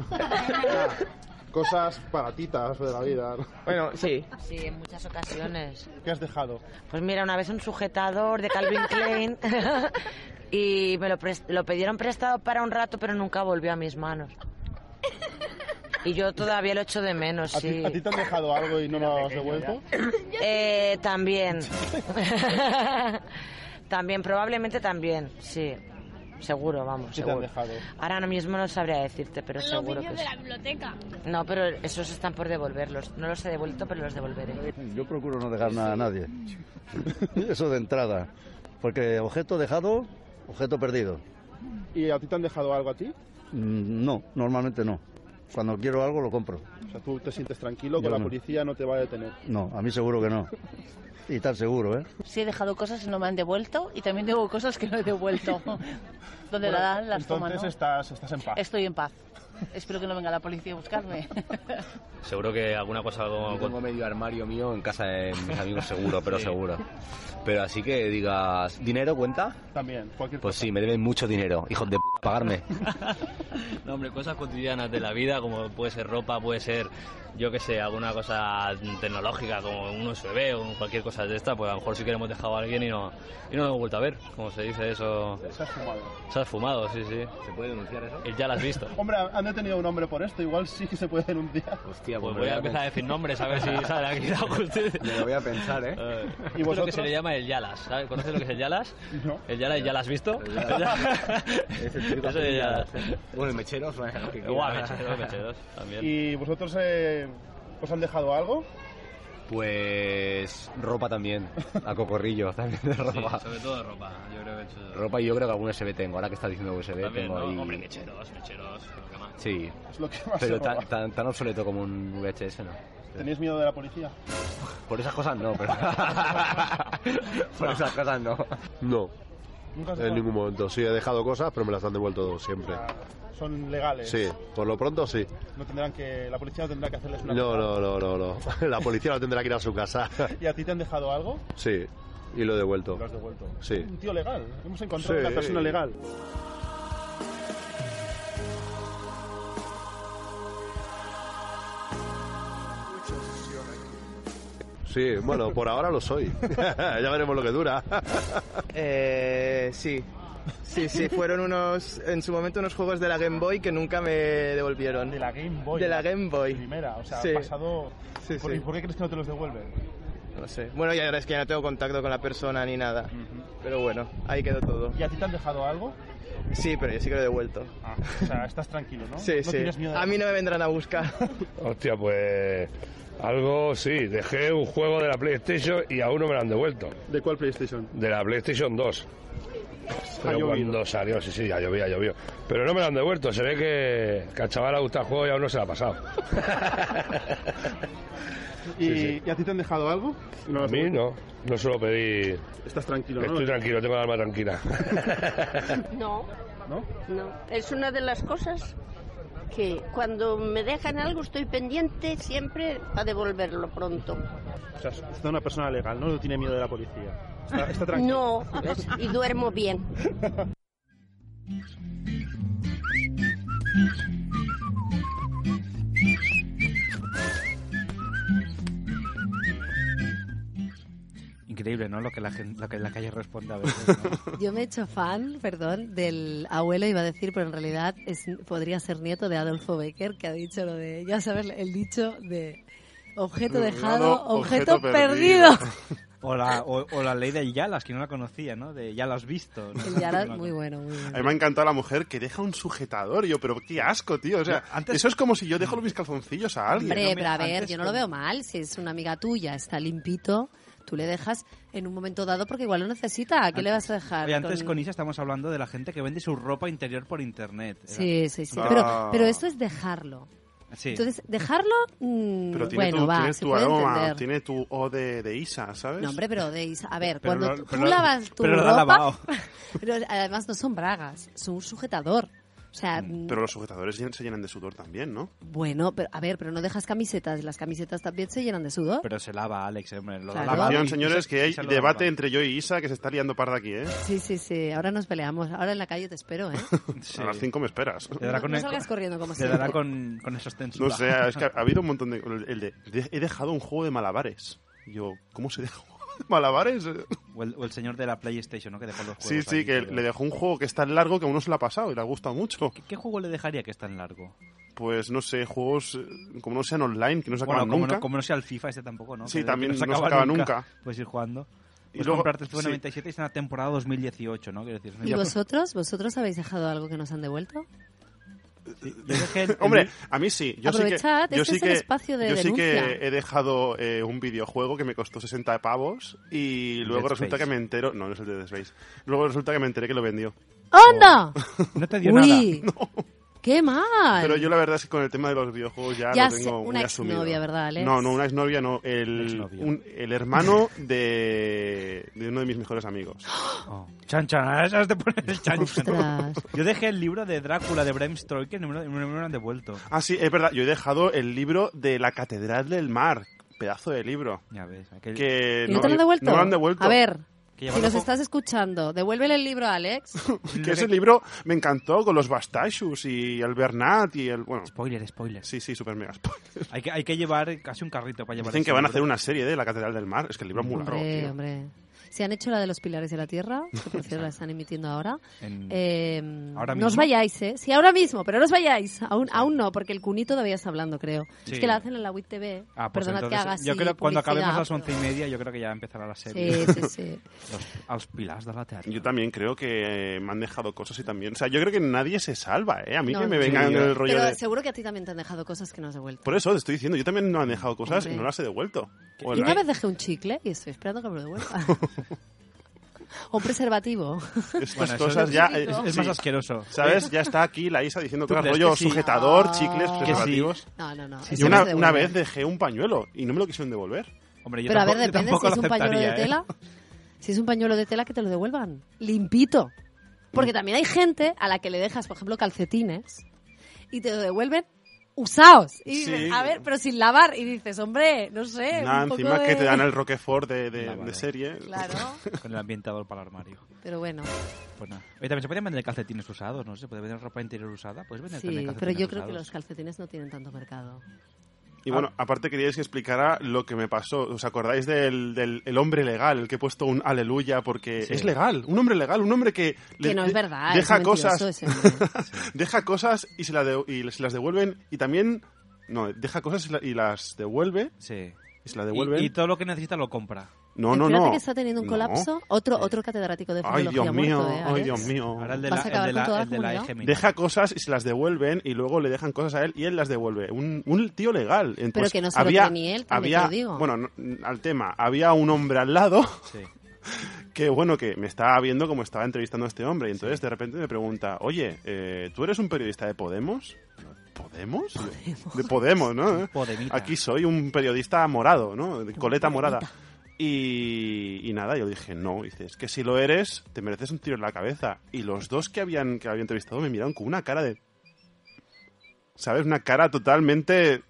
[SPEAKER 6] Cosas baratitas de la vida. ¿no?
[SPEAKER 19] Bueno, sí.
[SPEAKER 20] Sí, en muchas ocasiones.
[SPEAKER 6] ¿Qué has dejado?
[SPEAKER 20] Pues mira, una vez un sujetador de Calvin Klein y me lo, lo pidieron prestado para un rato, pero nunca volvió a mis manos. Y yo todavía lo echo de menos,
[SPEAKER 6] ¿A,
[SPEAKER 20] sí.
[SPEAKER 6] a ti te han dejado algo y no lo has devuelto?
[SPEAKER 20] Eh, también. también, probablemente también, sí. Seguro, vamos,
[SPEAKER 6] ¿Qué te han
[SPEAKER 20] seguro.
[SPEAKER 6] dejado?
[SPEAKER 20] Ahora mismo no sabría decirte, pero seguro que sí.
[SPEAKER 19] biblioteca.
[SPEAKER 20] No, pero esos están por devolverlos. No los he devuelto, pero los devolveré.
[SPEAKER 21] Yo procuro no dejar nada a nadie. Eso de entrada. Porque objeto dejado, objeto perdido.
[SPEAKER 6] ¿Y a ti te han dejado algo a ti?
[SPEAKER 21] Mm, No, normalmente no. Cuando quiero algo lo compro.
[SPEAKER 6] O sea, tú te sientes tranquilo, que la
[SPEAKER 21] no.
[SPEAKER 6] policía no te va a detener.
[SPEAKER 21] No, a mí seguro que no. Y tan seguro, ¿eh?
[SPEAKER 22] Sí he dejado cosas y no me han devuelto y también tengo cosas que no he devuelto. Donde la dan, las toman,
[SPEAKER 6] Entonces
[SPEAKER 22] ¿no?
[SPEAKER 6] estás, estás en paz.
[SPEAKER 22] Estoy en paz. Espero que no venga la policía a buscarme.
[SPEAKER 23] Seguro que alguna cosa algo... tengo medio armario mío en casa de mis amigos seguro, pero seguro. Pero así que digas, ¿dinero cuenta?
[SPEAKER 6] También, cualquier
[SPEAKER 23] Pues sí, me deben mucho dinero. Hijos de p pagarme.
[SPEAKER 2] No, hombre, cosas cotidianas de la vida, como puede ser ropa, puede ser, yo que sé, alguna cosa tecnológica, como un USB o cualquier cosa de esta, pues a lo mejor sí que le hemos dejado a alguien y no, y no lo hemos vuelto a ver, como se dice eso.
[SPEAKER 6] Se has fumado.
[SPEAKER 2] Se has fumado, sí, sí.
[SPEAKER 23] ¿Se puede denunciar eso?
[SPEAKER 2] Y ya lo has visto.
[SPEAKER 6] Hombre, han detenido a un hombre por esto, igual sí que se puede denunciar.
[SPEAKER 23] Hostia,
[SPEAKER 2] Pues voy a empezar a decir nombres a ver si sale aquí la justicia.
[SPEAKER 23] Me lo voy a pensar, ¿eh?
[SPEAKER 2] ¿Y lo que se le llama el Yalas, ¿sabes? ¿Conoces lo que es el Yalas?
[SPEAKER 6] No.
[SPEAKER 2] El Yalas, ¿ya lo has visto?
[SPEAKER 23] Es el
[SPEAKER 2] Eso es el Yalas.
[SPEAKER 23] Bueno, el mechero suena
[SPEAKER 2] Igual, mecheros, mecheros, también.
[SPEAKER 6] ¿Y vosotros eh, os han dejado algo?
[SPEAKER 23] Pues ropa también, a cocorrillo también de ropa.
[SPEAKER 2] Sí, sobre todo ropa, yo creo que he hecho...
[SPEAKER 23] Ropa y yo creo que algún USB tengo, ahora que estás diciendo USB
[SPEAKER 2] También,
[SPEAKER 23] tengo
[SPEAKER 2] ¿no?
[SPEAKER 23] ahí...
[SPEAKER 2] Hombre, mecheros, mecheros, lo que más.
[SPEAKER 23] Sí,
[SPEAKER 6] Es lo que más
[SPEAKER 23] pero
[SPEAKER 6] se
[SPEAKER 23] tan, tan, tan obsoleto como un VHS no.
[SPEAKER 6] ¿Tenéis miedo de la policía?
[SPEAKER 23] Por esas cosas no, pero... Por esas cosas no.
[SPEAKER 24] No, en ningún momento. Sí, he dejado cosas, pero me las han devuelto siempre.
[SPEAKER 6] Son legales.
[SPEAKER 24] Sí, por lo pronto sí.
[SPEAKER 6] No tendrán que, la policía no tendrá que hacerles una
[SPEAKER 24] No, no, no, no, no. La policía no tendrá que ir a su casa.
[SPEAKER 6] ¿Y a ti te han dejado algo?
[SPEAKER 24] Sí, y lo he devuelto.
[SPEAKER 6] Lo has devuelto.
[SPEAKER 24] Sí.
[SPEAKER 6] Un tío legal. Hemos encontrado
[SPEAKER 24] Sí.
[SPEAKER 6] una persona legal.
[SPEAKER 24] Sí, bueno, por ahora lo soy. ya veremos lo que dura.
[SPEAKER 25] Eh, sí. Sí, sí, fueron unos, en su momento unos juegos de la Game Boy que nunca me devolvieron.
[SPEAKER 6] De la Game Boy.
[SPEAKER 25] De la Game Boy.
[SPEAKER 6] Primera, o sea,
[SPEAKER 25] Sí.
[SPEAKER 6] ha pasado...
[SPEAKER 25] Sí,
[SPEAKER 6] ¿Por,
[SPEAKER 25] sí.
[SPEAKER 6] ¿Y por qué crees que no te los devuelven?
[SPEAKER 25] No sé. Bueno, ya es que ya no tengo contacto con la persona ni nada. Pero bueno, ahí quedó todo.
[SPEAKER 6] ¿Y a ti te han dejado algo?
[SPEAKER 25] Sí, pero yo sí que lo he devuelto.
[SPEAKER 6] Ah, o sea, estás tranquilo, ¿no?
[SPEAKER 25] Sí,
[SPEAKER 6] no
[SPEAKER 25] sí.
[SPEAKER 6] tienes miedo de-
[SPEAKER 25] A mí no me vendrán a buscar.
[SPEAKER 26] Hostia, pues algo sí, dejé un juego de la PlayStation y aún no me lo han devuelto.
[SPEAKER 6] ¿De cuál PlayStation?
[SPEAKER 26] De la PlayStation 2.
[SPEAKER 6] Ha
[SPEAKER 26] Pero cuando salió, sí, sí, ya llovía, llovió. Pero no me lo han devuelto, se ve que, que al chaval le gusta el juego y aún no se lo ha pasado.
[SPEAKER 6] ¿Y,
[SPEAKER 26] Sí, sí.
[SPEAKER 6] ¿y a ti te han dejado algo? ¿Y no
[SPEAKER 26] A mí no, no suelo pedir...
[SPEAKER 6] Estás tranquilo, ¿no?
[SPEAKER 26] Estoy tranquilo, tengo el alma tranquila.
[SPEAKER 27] No,
[SPEAKER 6] ¿No?
[SPEAKER 27] no. Es una de las cosas que cuando me dejan algo estoy pendiente siempre a devolverlo pronto.
[SPEAKER 6] O sea, es una persona legal, ¿no? No tiene miedo de la policía. Está, está tranquilo.
[SPEAKER 27] No, y duermo bien.
[SPEAKER 4] Increíble, ¿no? Lo que la, gente, lo que la calle responde a veces. ¿no?
[SPEAKER 5] Yo me he hecho fan, perdón, del abuelo, iba a decir, pero en realidad es, podría ser nieto de Adolfo Becker, que ha dicho lo de, ya sabes, el dicho de objeto dejado, objeto,
[SPEAKER 6] objeto
[SPEAKER 5] perdido.
[SPEAKER 4] O la, o, o la ley del Yalas, que no la conocía, ¿no? De ya lo has visto. ¿no?
[SPEAKER 5] El Yalas, muy bueno, muy
[SPEAKER 6] A
[SPEAKER 5] bueno.
[SPEAKER 6] mí me ha encantado la mujer que deja un sujetador. Yo, pero qué asco, tío. O sea, eso es como si yo dejo mis calzoncillos a alguien.
[SPEAKER 5] Hombre,
[SPEAKER 6] No me-
[SPEAKER 5] pero a ver,
[SPEAKER 6] antes
[SPEAKER 5] yo no lo veo mal. Si es una amiga tuya, está limpito, tú le dejas en un momento dado porque igual lo necesita. ¿A qué le vas a dejar?
[SPEAKER 4] Oye, antes
[SPEAKER 5] con-
[SPEAKER 4] con Isa estamos hablando de la gente que vende su ropa interior por internet.
[SPEAKER 5] Sí, sí, sí.
[SPEAKER 4] Ah.
[SPEAKER 5] Pero, pero esto es dejarlo.
[SPEAKER 4] Sí.
[SPEAKER 5] Entonces, dejarlo, mm,
[SPEAKER 6] Pero tiene
[SPEAKER 5] bueno,
[SPEAKER 6] tu,
[SPEAKER 5] va,
[SPEAKER 6] tienes
[SPEAKER 5] se
[SPEAKER 6] tu
[SPEAKER 5] puede
[SPEAKER 6] aroma,
[SPEAKER 5] entender.
[SPEAKER 6] tiene tu O de, de Isa, ¿sabes?
[SPEAKER 5] No, hombre, pero de Isa- A ver,
[SPEAKER 6] Pero
[SPEAKER 5] cuando
[SPEAKER 6] lo-
[SPEAKER 5] tú
[SPEAKER 6] pero
[SPEAKER 5] lavas tu
[SPEAKER 6] pero
[SPEAKER 5] ropa...
[SPEAKER 6] lavado.
[SPEAKER 5] pero además no son bragas, son un sujetador. O sea, mm,
[SPEAKER 6] Pero los sujetadores se llenan de sudor también, ¿no?
[SPEAKER 5] bueno, pero a ver, pero no dejas camisetas y las camisetas también se llenan de sudor.
[SPEAKER 4] Pero se lava, Alex, hombre. Lo
[SPEAKER 5] Claro.
[SPEAKER 4] lava.
[SPEAKER 6] Atención,
[SPEAKER 4] Y-
[SPEAKER 6] señores, que hay debate entre yo y Isa que se está liando parda aquí, ¿eh?
[SPEAKER 5] Sí, sí, sí. Ahora nos peleamos. Ahora en la calle te espero, ¿eh?
[SPEAKER 6] A las 5 me esperas.
[SPEAKER 4] Te dará con
[SPEAKER 5] No
[SPEAKER 4] el-
[SPEAKER 5] salgas corriendo como
[SPEAKER 4] Te dará con, con esos
[SPEAKER 6] No
[SPEAKER 4] tensuras.
[SPEAKER 6] sé, es que ha habido un montón de... El de, de- he dejado un juego de malabares. Yo, ¿cómo se deja un juego malabares?
[SPEAKER 4] O el, o el señor de la PlayStation, ¿no? Que dejó los juegos
[SPEAKER 6] Sí, sí,
[SPEAKER 4] ahí,
[SPEAKER 6] que
[SPEAKER 4] pero-
[SPEAKER 6] le dejó un juego que es tan largo que a uno se le ha pasado y le ha gustado mucho.
[SPEAKER 4] ¿Qué juego le dejaría que es tan largo?
[SPEAKER 6] Pues no sé, juegos eh, como no sean online, que no se
[SPEAKER 4] Bueno,
[SPEAKER 6] acaban
[SPEAKER 4] como
[SPEAKER 6] nunca.
[SPEAKER 4] no, como no sea el FIFA este tampoco, ¿no?
[SPEAKER 6] Sí,
[SPEAKER 4] Que- que
[SPEAKER 6] también
[SPEAKER 4] se
[SPEAKER 6] no se acaba nunca.
[SPEAKER 4] Puedes ir jugando.
[SPEAKER 6] Y
[SPEAKER 4] Puedes
[SPEAKER 6] luego-
[SPEAKER 4] comprarte el FIFA
[SPEAKER 6] sí.
[SPEAKER 4] 97 y está en la temporada 2018, ¿no? Quiero decir,
[SPEAKER 5] ¿Y vosotros? ¿Vosotros habéis dejado algo que nos han devuelto?
[SPEAKER 4] Yo dejé el-
[SPEAKER 6] Hombre, a mí sí. Yo sí que,
[SPEAKER 5] Aprovechad,
[SPEAKER 6] yo
[SPEAKER 5] este
[SPEAKER 6] sí
[SPEAKER 5] es el
[SPEAKER 6] que,
[SPEAKER 5] espacio de
[SPEAKER 6] yo sí que
[SPEAKER 5] denuncia.
[SPEAKER 6] he dejado eh, un videojuego que me costó 60 pavos y luego
[SPEAKER 4] Dead
[SPEAKER 6] resulta
[SPEAKER 4] Space.
[SPEAKER 6] que me entero... No, no es el de Dead Space. Luego resulta que me enteré que lo vendió.
[SPEAKER 5] ¡Onda!
[SPEAKER 4] No te dio
[SPEAKER 5] Uy.
[SPEAKER 4] nada.
[SPEAKER 5] ¡Qué mal!
[SPEAKER 6] Pero yo la verdad es que con el tema de los videojuegos ya,
[SPEAKER 5] Ya
[SPEAKER 6] lo
[SPEAKER 5] sé,
[SPEAKER 6] tengo
[SPEAKER 5] una
[SPEAKER 6] muy asumido.
[SPEAKER 5] exnovia, ¿verdad, Alex?
[SPEAKER 6] No, no, una exnovia no. El, un- el hermano de, de uno de mis mejores amigos.
[SPEAKER 4] Chan, chan, ahora sabes de poner el chan, chan. Yo dejé el libro de Drácula de Bram Stoker y no me lo, no me lo han devuelto.
[SPEAKER 6] Ah, sí, es verdad. Yo he dejado el libro de la Catedral del Mar. Pedazo de libro.
[SPEAKER 4] Ya ves. aquel-
[SPEAKER 6] Que
[SPEAKER 5] ¿Y no te lo han devuelto?
[SPEAKER 6] No lo han devuelto.
[SPEAKER 5] A ver,
[SPEAKER 4] Que
[SPEAKER 5] si nos estás escuchando, devuélvele el libro a Alex.
[SPEAKER 6] Que ese libro me encantó con los Bastachus y el Bernat y el. Bueno.
[SPEAKER 4] Spoiler, spoiler.
[SPEAKER 6] Sí, sí, super mega spoiler.
[SPEAKER 4] Hay que, hay que llevar casi un carrito para llevar
[SPEAKER 6] Dicen que van a hacer una serie de La Catedral del Mar. Es que el libro es muy largo.
[SPEAKER 5] Hombre,
[SPEAKER 6] tío.
[SPEAKER 5] hombre. Si han hecho la de los pilares de la tierra, que por cierto la están emitiendo ahora.
[SPEAKER 4] En-
[SPEAKER 5] Eh,
[SPEAKER 4] ¿Ahora
[SPEAKER 5] no os vayáis, ¿eh? Sí, ahora mismo, pero no os vayáis. Aún, aún no, porque el cunito todavía está hablando, creo.
[SPEAKER 4] Sí.
[SPEAKER 5] Es que la hacen en la WIT TV.
[SPEAKER 4] Ah, pues
[SPEAKER 5] Perdonad que
[SPEAKER 4] entonces,
[SPEAKER 5] haga así
[SPEAKER 4] yo creo que cuando acabemos a las once y media, yo creo que ya empezará la serie.
[SPEAKER 5] Sí, sí, sí.
[SPEAKER 4] Los, als pilars de la tierra.
[SPEAKER 6] Yo también creo que eh, me han dejado cosas y también. O sea, yo creo que nadie se salva, ¿eh? A mí
[SPEAKER 5] No,
[SPEAKER 6] que me vengan
[SPEAKER 5] Sí,
[SPEAKER 6] en el rollo
[SPEAKER 5] Pero
[SPEAKER 6] de.
[SPEAKER 5] seguro que a ti también te han dejado cosas que no has devuelto.
[SPEAKER 6] Por eso te estoy diciendo, yo también no han dejado cosas y
[SPEAKER 5] Hombre.
[SPEAKER 6] no las he devuelto.
[SPEAKER 5] Y
[SPEAKER 6] Bueno,
[SPEAKER 5] una vez dejé un chicle y estoy esperando que me lo devuelva. o un preservativo.
[SPEAKER 6] Estas
[SPEAKER 4] Bueno,
[SPEAKER 6] cosas
[SPEAKER 4] es-
[SPEAKER 6] ya.
[SPEAKER 4] es-
[SPEAKER 6] eh,
[SPEAKER 4] es más asqueroso.
[SPEAKER 6] ¿Sabes? Ya está aquí la Isa diciendo
[SPEAKER 4] ¿Tú
[SPEAKER 6] cosas
[SPEAKER 4] crees
[SPEAKER 6] rollo
[SPEAKER 4] que sí?
[SPEAKER 6] sujetador,
[SPEAKER 5] Ah.
[SPEAKER 6] chicles,
[SPEAKER 5] Que sí.
[SPEAKER 6] preservativos.
[SPEAKER 5] No, no, no.
[SPEAKER 6] Y
[SPEAKER 5] eso
[SPEAKER 6] una,
[SPEAKER 5] no
[SPEAKER 6] una vez dejé un pañuelo y no me lo quisieron devolver.
[SPEAKER 4] Hombre,
[SPEAKER 5] Pero a ver, depende si es un pañuelo de tela. Si es un pañuelo de tela, que te lo devuelvan. Limpito. Porque también hay gente a la que le dejas, por ejemplo, calcetines y te lo devuelven usados. Y
[SPEAKER 6] Sí.
[SPEAKER 5] dices, a ver, pero sin lavar. Y dices, hombre, no sé.
[SPEAKER 6] Nada,
[SPEAKER 5] un poco
[SPEAKER 6] encima
[SPEAKER 5] de-
[SPEAKER 6] que te dan el Roquefort de, de-
[SPEAKER 4] vale.
[SPEAKER 6] de serie.
[SPEAKER 5] Claro.
[SPEAKER 4] Con el ambientador para el armario.
[SPEAKER 5] Pero bueno.
[SPEAKER 4] Pues nada. Oye, también se pueden vender calcetines usados, ¿no? Se puede vender ropa interior usada. Puedes vender
[SPEAKER 5] Sí,
[SPEAKER 4] también
[SPEAKER 5] pero yo creo que los calcetines no tienen tanto mercado.
[SPEAKER 6] Y bueno, aparte queríais que explicara lo que me pasó. ¿Os acordáis del, del el hombre legal, el que he puesto un aleluya? Porque
[SPEAKER 4] Sí.
[SPEAKER 6] es legal, un hombre legal, un hombre que...
[SPEAKER 5] Que no es verdad,
[SPEAKER 6] Deja
[SPEAKER 5] es
[SPEAKER 6] cosas,
[SPEAKER 5] ese
[SPEAKER 6] deja cosas y se, la de- y se las devuelven y también... No, deja cosas y, la- y las devuelve.
[SPEAKER 4] Sí.
[SPEAKER 6] Y se las devuelven.
[SPEAKER 4] Y, y todo lo que necesita lo compra.
[SPEAKER 6] No, no,
[SPEAKER 5] Espérate
[SPEAKER 6] no.
[SPEAKER 5] que está teniendo un
[SPEAKER 6] No.
[SPEAKER 5] colapso. Otro, otro catedrático de
[SPEAKER 6] Ay, Dios mío,
[SPEAKER 5] muerto, ¿eh,
[SPEAKER 6] ay? Dios mío.
[SPEAKER 4] Ahora el de
[SPEAKER 5] ¿Vas
[SPEAKER 4] la,
[SPEAKER 5] a acabar
[SPEAKER 4] el de
[SPEAKER 5] con toda
[SPEAKER 4] la,
[SPEAKER 5] la
[SPEAKER 4] el de la.
[SPEAKER 6] Deja cosas y se las devuelven y luego le dejan cosas a él y él las devuelve. Un, un tío legal. Entonces,
[SPEAKER 5] que no se lo
[SPEAKER 6] había,
[SPEAKER 5] cree ni él,
[SPEAKER 6] había,
[SPEAKER 5] te lo digo.
[SPEAKER 6] Bueno, no- al tema, había un hombre al lado
[SPEAKER 4] Sí.
[SPEAKER 6] que, bueno, que me estaba viendo como estaba entrevistando a este hombre y entonces de repente me pregunta, oye, eh, ¿tú eres un periodista de Podemos? ¿Podemos? De Podemos, ¿no?
[SPEAKER 4] Podemita.
[SPEAKER 6] Aquí soy un periodista morado, ¿no? De coleta morada. Y, y nada, yo dije, no, dice, es que si lo eres, te mereces un tiro en la cabeza. Y los dos que habían, que habían entrevistado me miraron con una cara de... ¿Sabes? Una cara totalmente...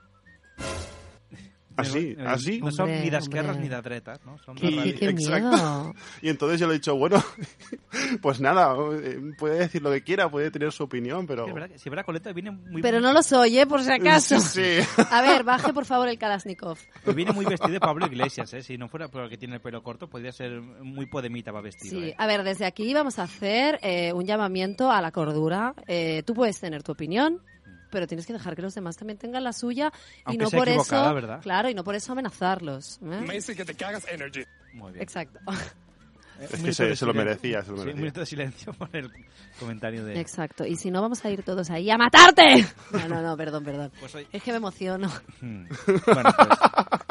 [SPEAKER 6] Así,
[SPEAKER 4] Eh,
[SPEAKER 6] así.
[SPEAKER 4] No son ni de esquerras ni de dretas, ¿no? Son
[SPEAKER 5] Qué-
[SPEAKER 4] de
[SPEAKER 5] qué- qué
[SPEAKER 6] Exacto.
[SPEAKER 5] miedo.
[SPEAKER 6] Y entonces yo le he dicho, bueno, pues nada, eh, puede decir lo que quiera, puede tener su opinión, pero...
[SPEAKER 4] Es verdad que si coleta viene muy
[SPEAKER 5] Pero no los oye, por si acaso.
[SPEAKER 6] Sí, sí.
[SPEAKER 5] A ver, baje por favor el Kalashnikov.
[SPEAKER 4] Pues viene muy vestido de Pablo Iglesias, ¿eh? Si no fuera porque tiene el pelo corto, podría ser muy podemita va vestido.
[SPEAKER 5] Sí,
[SPEAKER 4] ¿eh?
[SPEAKER 5] a ver, desde aquí vamos a hacer eh, un llamamiento a la cordura. Eh, tú puedes tener tu opinión, pero tienes que dejar que los demás también tengan la suya y no
[SPEAKER 4] sea
[SPEAKER 5] por eso,
[SPEAKER 4] ¿verdad?
[SPEAKER 5] claro, y no por eso amenazarlos. ¿eh?
[SPEAKER 28] Me dice que te cagas energy.
[SPEAKER 4] Muy bien.
[SPEAKER 5] Exacto.
[SPEAKER 6] Es
[SPEAKER 4] Un
[SPEAKER 6] que se, se lo merecía, se lo
[SPEAKER 4] Sí, un
[SPEAKER 6] merecía.
[SPEAKER 4] minuto de silencio por el comentario de...
[SPEAKER 5] Exacto. Y si no, vamos a ir todos ahí a matarte. No, no, no, perdón, perdón.
[SPEAKER 4] Pues hoy-
[SPEAKER 5] Es que me emociono.
[SPEAKER 4] Hmm. Bueno, pues,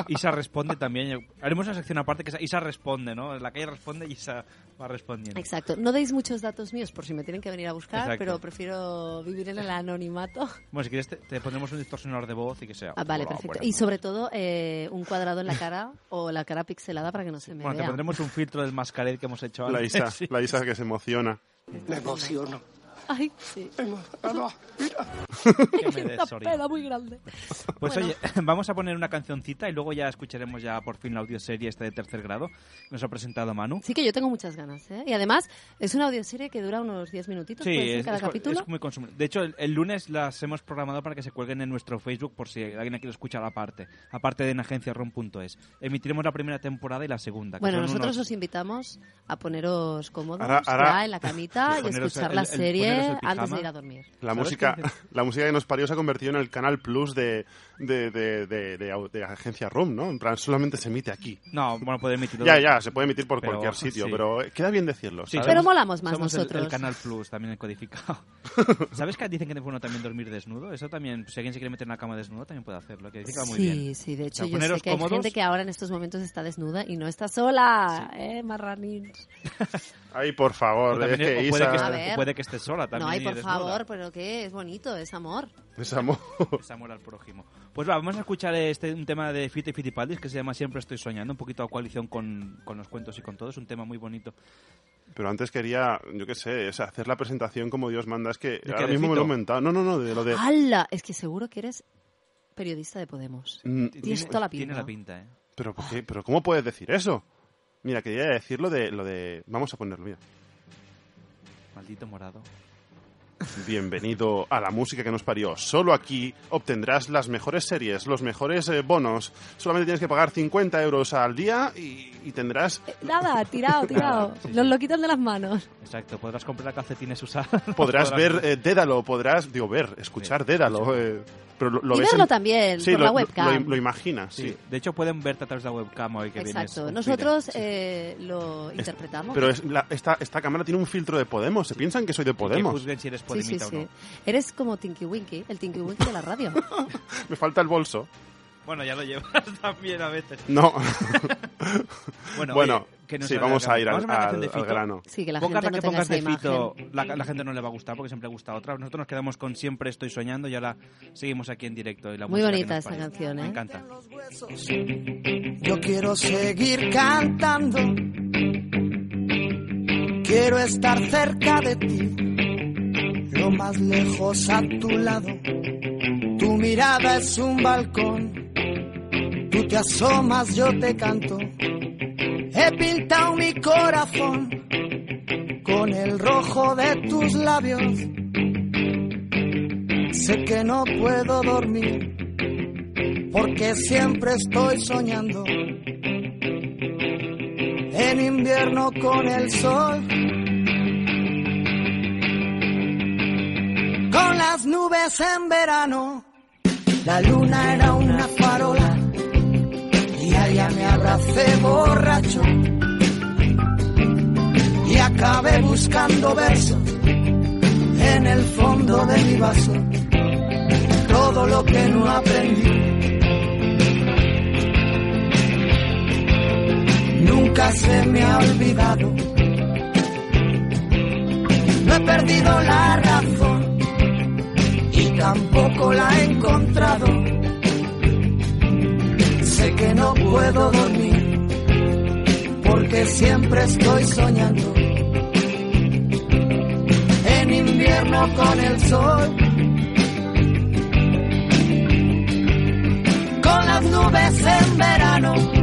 [SPEAKER 4] Isa responde también. Haremos una sección aparte que es Isa responde, ¿no? En la calle responde y Isa va respondiendo.
[SPEAKER 5] Exacto. No deis muchos datos míos por si me tienen que venir a buscar,
[SPEAKER 4] Exacto.
[SPEAKER 5] pero prefiero vivir en el anonimato.
[SPEAKER 4] Bueno, si quieres te, te pondremos un distorsionador de voz y que sea...
[SPEAKER 5] Ah, vale, perfecto. Y sobre todo, eh, un cuadrado en la cara o la cara pixelada para que no se me
[SPEAKER 4] Bueno, te
[SPEAKER 5] vea.
[SPEAKER 4] pondremos un filtro del mascaret que hemos hecho
[SPEAKER 6] La
[SPEAKER 4] antes.
[SPEAKER 6] Isa,
[SPEAKER 4] Sí.
[SPEAKER 6] la Isa que se emociona.
[SPEAKER 28] Me emociono.
[SPEAKER 5] Ay, sí.
[SPEAKER 4] Me
[SPEAKER 5] Una pena muy grande.
[SPEAKER 4] Pues
[SPEAKER 5] Bueno.
[SPEAKER 4] oye, vamos a poner una cancioncita y luego ya escucharemos ya por fin la audioserie esta de tercer grado que nos ha presentado Manu.
[SPEAKER 5] Sí que yo tengo muchas ganas, ¿eh? Y además, es una audioserie que dura unos 10 minutitos,
[SPEAKER 4] Sí, es,
[SPEAKER 5] cada
[SPEAKER 4] es-
[SPEAKER 5] capítulo.
[SPEAKER 4] es muy consumible. De hecho, el, el lunes las hemos programado para que se cuelguen en nuestro Facebook por si alguien quiere escuchar aparte, aparte de en agenciarom.es. Emitiremos la primera temporada y la segunda.
[SPEAKER 5] Bueno, nosotros
[SPEAKER 4] unos-
[SPEAKER 5] os invitamos a poneros cómodos
[SPEAKER 6] Ahora- ahora-
[SPEAKER 5] ya en la camita y escuchar
[SPEAKER 4] el-
[SPEAKER 5] la
[SPEAKER 4] el-
[SPEAKER 5] serie
[SPEAKER 4] el
[SPEAKER 5] antes de ir a dormir.
[SPEAKER 6] La
[SPEAKER 4] ¿Sabes
[SPEAKER 6] música, la música que nos parió se ha convertido en el canal plus de, de, de, de, de au- de agencia ROM, ¿no? En plan, solamente se emite aquí.
[SPEAKER 4] No, bueno, puede emitir...
[SPEAKER 6] Ya, ya, se puede emitir por
[SPEAKER 4] Pero,
[SPEAKER 6] cualquier sitio,
[SPEAKER 4] sí.
[SPEAKER 6] pero queda bien decirlo,
[SPEAKER 4] Sí,
[SPEAKER 6] ¿sabes?
[SPEAKER 5] Pero molamos más
[SPEAKER 4] somos el-
[SPEAKER 5] nosotros.
[SPEAKER 4] El, Canal Plus, también el codificado. ¿Sabes que dicen que es bueno también dormir desnudo? Eso también, si alguien se quiere meter en la cama desnudo, también puede hacerlo. Que dice que va muy
[SPEAKER 5] sí,
[SPEAKER 4] bien.
[SPEAKER 5] sí, de
[SPEAKER 4] O
[SPEAKER 5] hecho
[SPEAKER 4] sea,
[SPEAKER 5] yo sé que hay
[SPEAKER 4] cómodos.
[SPEAKER 5] gente que ahora en estos momentos está desnuda y no está sola, ¿eh, marranins?
[SPEAKER 6] Ay, por favor, es que
[SPEAKER 4] puede,
[SPEAKER 6] Isa-
[SPEAKER 4] que esté, puede que esté sola también.
[SPEAKER 5] No, ay, por favor, pero ¿qué? Es bonito, es amor.
[SPEAKER 6] Es amor.
[SPEAKER 4] Es amor al prójimo. Pues va, vamos a escuchar este, un tema de Fita y Fitipaldis que se llama Siempre estoy soñando, un poquito a coalición con, con los cuentos y con todo. Es un tema muy bonito.
[SPEAKER 6] Pero antes quería, yo qué sé, o sea, hacer la presentación como Dios manda. Es que ahora mismo me lo he
[SPEAKER 4] Fito?
[SPEAKER 6] inventado. No, no, no, de lo de...
[SPEAKER 5] ¡Hala! Es que seguro que eres periodista de Podemos.
[SPEAKER 6] Mm,
[SPEAKER 5] Tienes toda la pinta.
[SPEAKER 4] Tiene la pinta, ¿eh?
[SPEAKER 6] ¿Pero, por qué? ¿Pero cómo puedes decir eso? Mira, quería decir lo de... Lo de... Vamos a ponerlo, mira.
[SPEAKER 4] Maldito morado.
[SPEAKER 6] Bienvenido a la música que nos parió. Solo aquí obtendrás las mejores series, los mejores eh, bonos. Solamente tienes que pagar 50 euros al día y, y tendrás...
[SPEAKER 5] Nada, tirado, tirado.
[SPEAKER 4] Sí, sí.
[SPEAKER 5] Nos lo quitan de las manos.
[SPEAKER 4] Exacto, podrás comprar calcetines usados.
[SPEAKER 6] Podrás ver eh, Dédalo, podrás, digo, ver, escuchar Dédalo. eh, pero lo, lo
[SPEAKER 5] Y
[SPEAKER 6] ves
[SPEAKER 5] verlo
[SPEAKER 6] en-
[SPEAKER 5] también,
[SPEAKER 6] Sí,
[SPEAKER 5] por
[SPEAKER 6] lo,
[SPEAKER 5] la webcam.
[SPEAKER 6] Lo, lo imaginas, sí.
[SPEAKER 4] Sí. De hecho, pueden verte a través de la webcam hoy que vienes.
[SPEAKER 5] Exacto.
[SPEAKER 4] con
[SPEAKER 5] Nosotros eh, lo interpretamos.
[SPEAKER 6] Pero es, la- esta, esta cámara tiene un filtro de Podemos. Se piensan que soy de.
[SPEAKER 4] Que
[SPEAKER 6] Podemos.
[SPEAKER 4] juzguen si eres
[SPEAKER 5] Sí, sí,
[SPEAKER 4] podemita o
[SPEAKER 5] sí.
[SPEAKER 4] no.
[SPEAKER 5] Eres como Tinky Winky, el Tinky Winky de la radio.
[SPEAKER 6] Me falta el bolso.
[SPEAKER 4] Bueno, ya lo llevas también a veces.
[SPEAKER 6] No.
[SPEAKER 4] Bueno,
[SPEAKER 6] Bueno,
[SPEAKER 4] oye, que
[SPEAKER 6] sí, vamos a ir al-
[SPEAKER 4] Vamos de
[SPEAKER 6] al- al grano.
[SPEAKER 5] Sí, que la
[SPEAKER 4] Pongas
[SPEAKER 5] gente no
[SPEAKER 4] que
[SPEAKER 5] tenga
[SPEAKER 4] pongas
[SPEAKER 5] esa
[SPEAKER 4] de Fito, la, la gente no le va a gustar porque siempre le gusta otra. Nosotros nos quedamos con Siempre estoy soñando y ahora seguimos aquí en directo. Y la
[SPEAKER 5] Muy bonita esa
[SPEAKER 4] parió.
[SPEAKER 5] canción,
[SPEAKER 4] Me
[SPEAKER 5] ¿eh?
[SPEAKER 4] encanta.
[SPEAKER 29] Yo quiero seguir cantando. Quiero estar cerca de ti, lo más lejos a tu lado. Tu mirada es un balcón, tú te asomas, yo te canto. He pintado mi corazón con el rojo de tus labios. Sé que no puedo dormir porque siempre estoy soñando. En invierno con el sol, nubes en verano, la luna era una farola y allá me abracé borracho y acabé buscando versos en el fondo de mi vaso, todo lo que no aprendí. nunca se me ha olvidado. No he perdido la razón y tampoco la he encontrado. Sé que no puedo dormir porque siempre estoy soñando. En invierno con el sol, con las nubes en verano.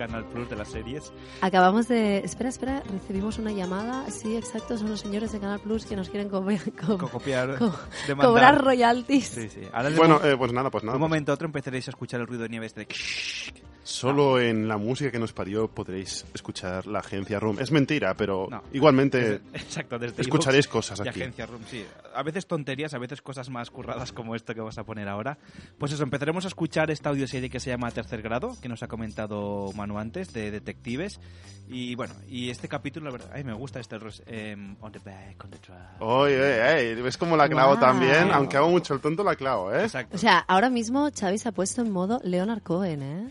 [SPEAKER 4] Canal Plus de las series.
[SPEAKER 5] Acabamos de... Espera, espera, recibimos una llamada. Sí, exacto, son los señores de Canal Plus que nos quieren co- co-
[SPEAKER 4] Co- copiar,
[SPEAKER 5] co-
[SPEAKER 4] demandar.
[SPEAKER 5] cobrar royalties.
[SPEAKER 4] Sí, sí. Ahora de
[SPEAKER 6] Bueno, eh, pues nada, pues nada.
[SPEAKER 4] De un momento a otro empezaréis a escuchar el ruido de nieve este.
[SPEAKER 6] Solo en la música que nos parió podréis escuchar la agencia Room. Es mentira, pero
[SPEAKER 4] No.
[SPEAKER 6] igualmente
[SPEAKER 4] Desde- exacto, desde
[SPEAKER 6] escucharéis cosas aquí.
[SPEAKER 4] Agencia Room, sí. A veces tonterías, a veces cosas más curradas como esto que vas a poner ahora. Pues eso, empezaremos a escuchar esta audioserie que se llama Tercer Grado, que nos ha comentado Manu antes, de detectives. Y bueno, y este capítulo, la verdad, ay, me gusta este... em, on the back, on the track.
[SPEAKER 6] Oye, oye, oye, ¿ves cómo la clavo
[SPEAKER 5] Wow.
[SPEAKER 6] también? Aunque hago mucho el tonto, la clavo, ¿eh?
[SPEAKER 5] O sea, ahora mismo Xavi se ha puesto en modo Leonard Cohen, ¿eh?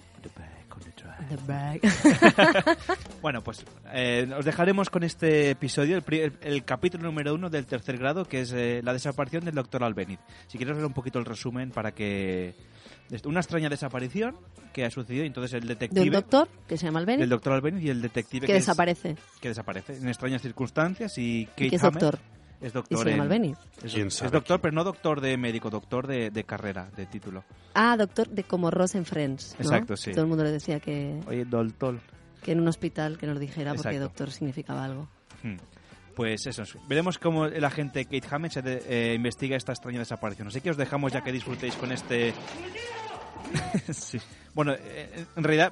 [SPEAKER 5] The bag.
[SPEAKER 4] Bueno, pues eh, os dejaremos con este episodio, el, pri- el- el capítulo número uno del tercer grado, que es eh, la desaparición del doctor Albeniz. Si quieres ver un poquito el resumen para que... Una extraña desaparición que ha sucedido y entonces el detective...
[SPEAKER 5] De un doctor que se llama Albeniz.
[SPEAKER 4] Del doctor Albeniz y el detective
[SPEAKER 5] Que
[SPEAKER 4] es-
[SPEAKER 5] desaparece.
[SPEAKER 4] que desaparece en extrañas circunstancias y Kate
[SPEAKER 5] que es doctor.
[SPEAKER 4] Es
[SPEAKER 5] Y
[SPEAKER 4] doctor
[SPEAKER 5] se llama
[SPEAKER 4] en-
[SPEAKER 5] Albeniz.
[SPEAKER 4] Es,
[SPEAKER 6] ¿Quién
[SPEAKER 4] es
[SPEAKER 6] sabe
[SPEAKER 4] doctor, pero no doctor de médico, doctor de, de carrera, de título.
[SPEAKER 5] Ah, doctor de como Ross en Friends. ¿no?
[SPEAKER 4] Exacto, sí.
[SPEAKER 5] Todo el mundo le decía que,
[SPEAKER 4] Oye, doctor.
[SPEAKER 5] que en un hospital que nos dijera porque doctor significaba algo.
[SPEAKER 4] Hmm. Pues eso, es. veremos cómo el agente Kate Hammett se de- eh, investiga esta extraña desaparición. Así que os dejamos ya que disfrutéis con este... sí. Bueno, eh, en realidad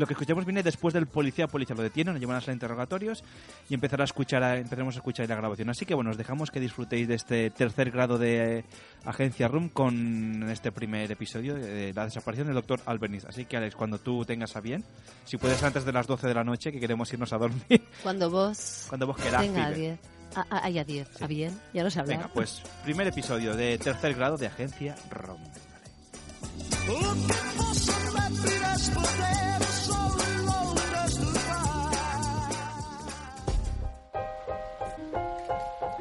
[SPEAKER 4] lo que escuchamos viene después del policía, policía lo detiene, nos llevan a los interrogatorios y empezará a escuchar a- empezaremos a escuchar la grabación. Así que bueno, os dejamos que disfrutéis de este tercer grado de Agencia Room con este primer episodio de la desaparición del doctor Albeniz. Así que Alex, cuando tú tengas a bien, si puedes antes de las 12 de la noche, que queremos irnos a dormir,
[SPEAKER 5] Cuando vos
[SPEAKER 4] Cuando vos querás,
[SPEAKER 5] tenga a
[SPEAKER 4] pibe.
[SPEAKER 5] 10. Ah, ah, ay, a 10. A bien. Ya sé hablar.
[SPEAKER 4] Venga, pues primer episodio de tercer grado de Agencia ROM.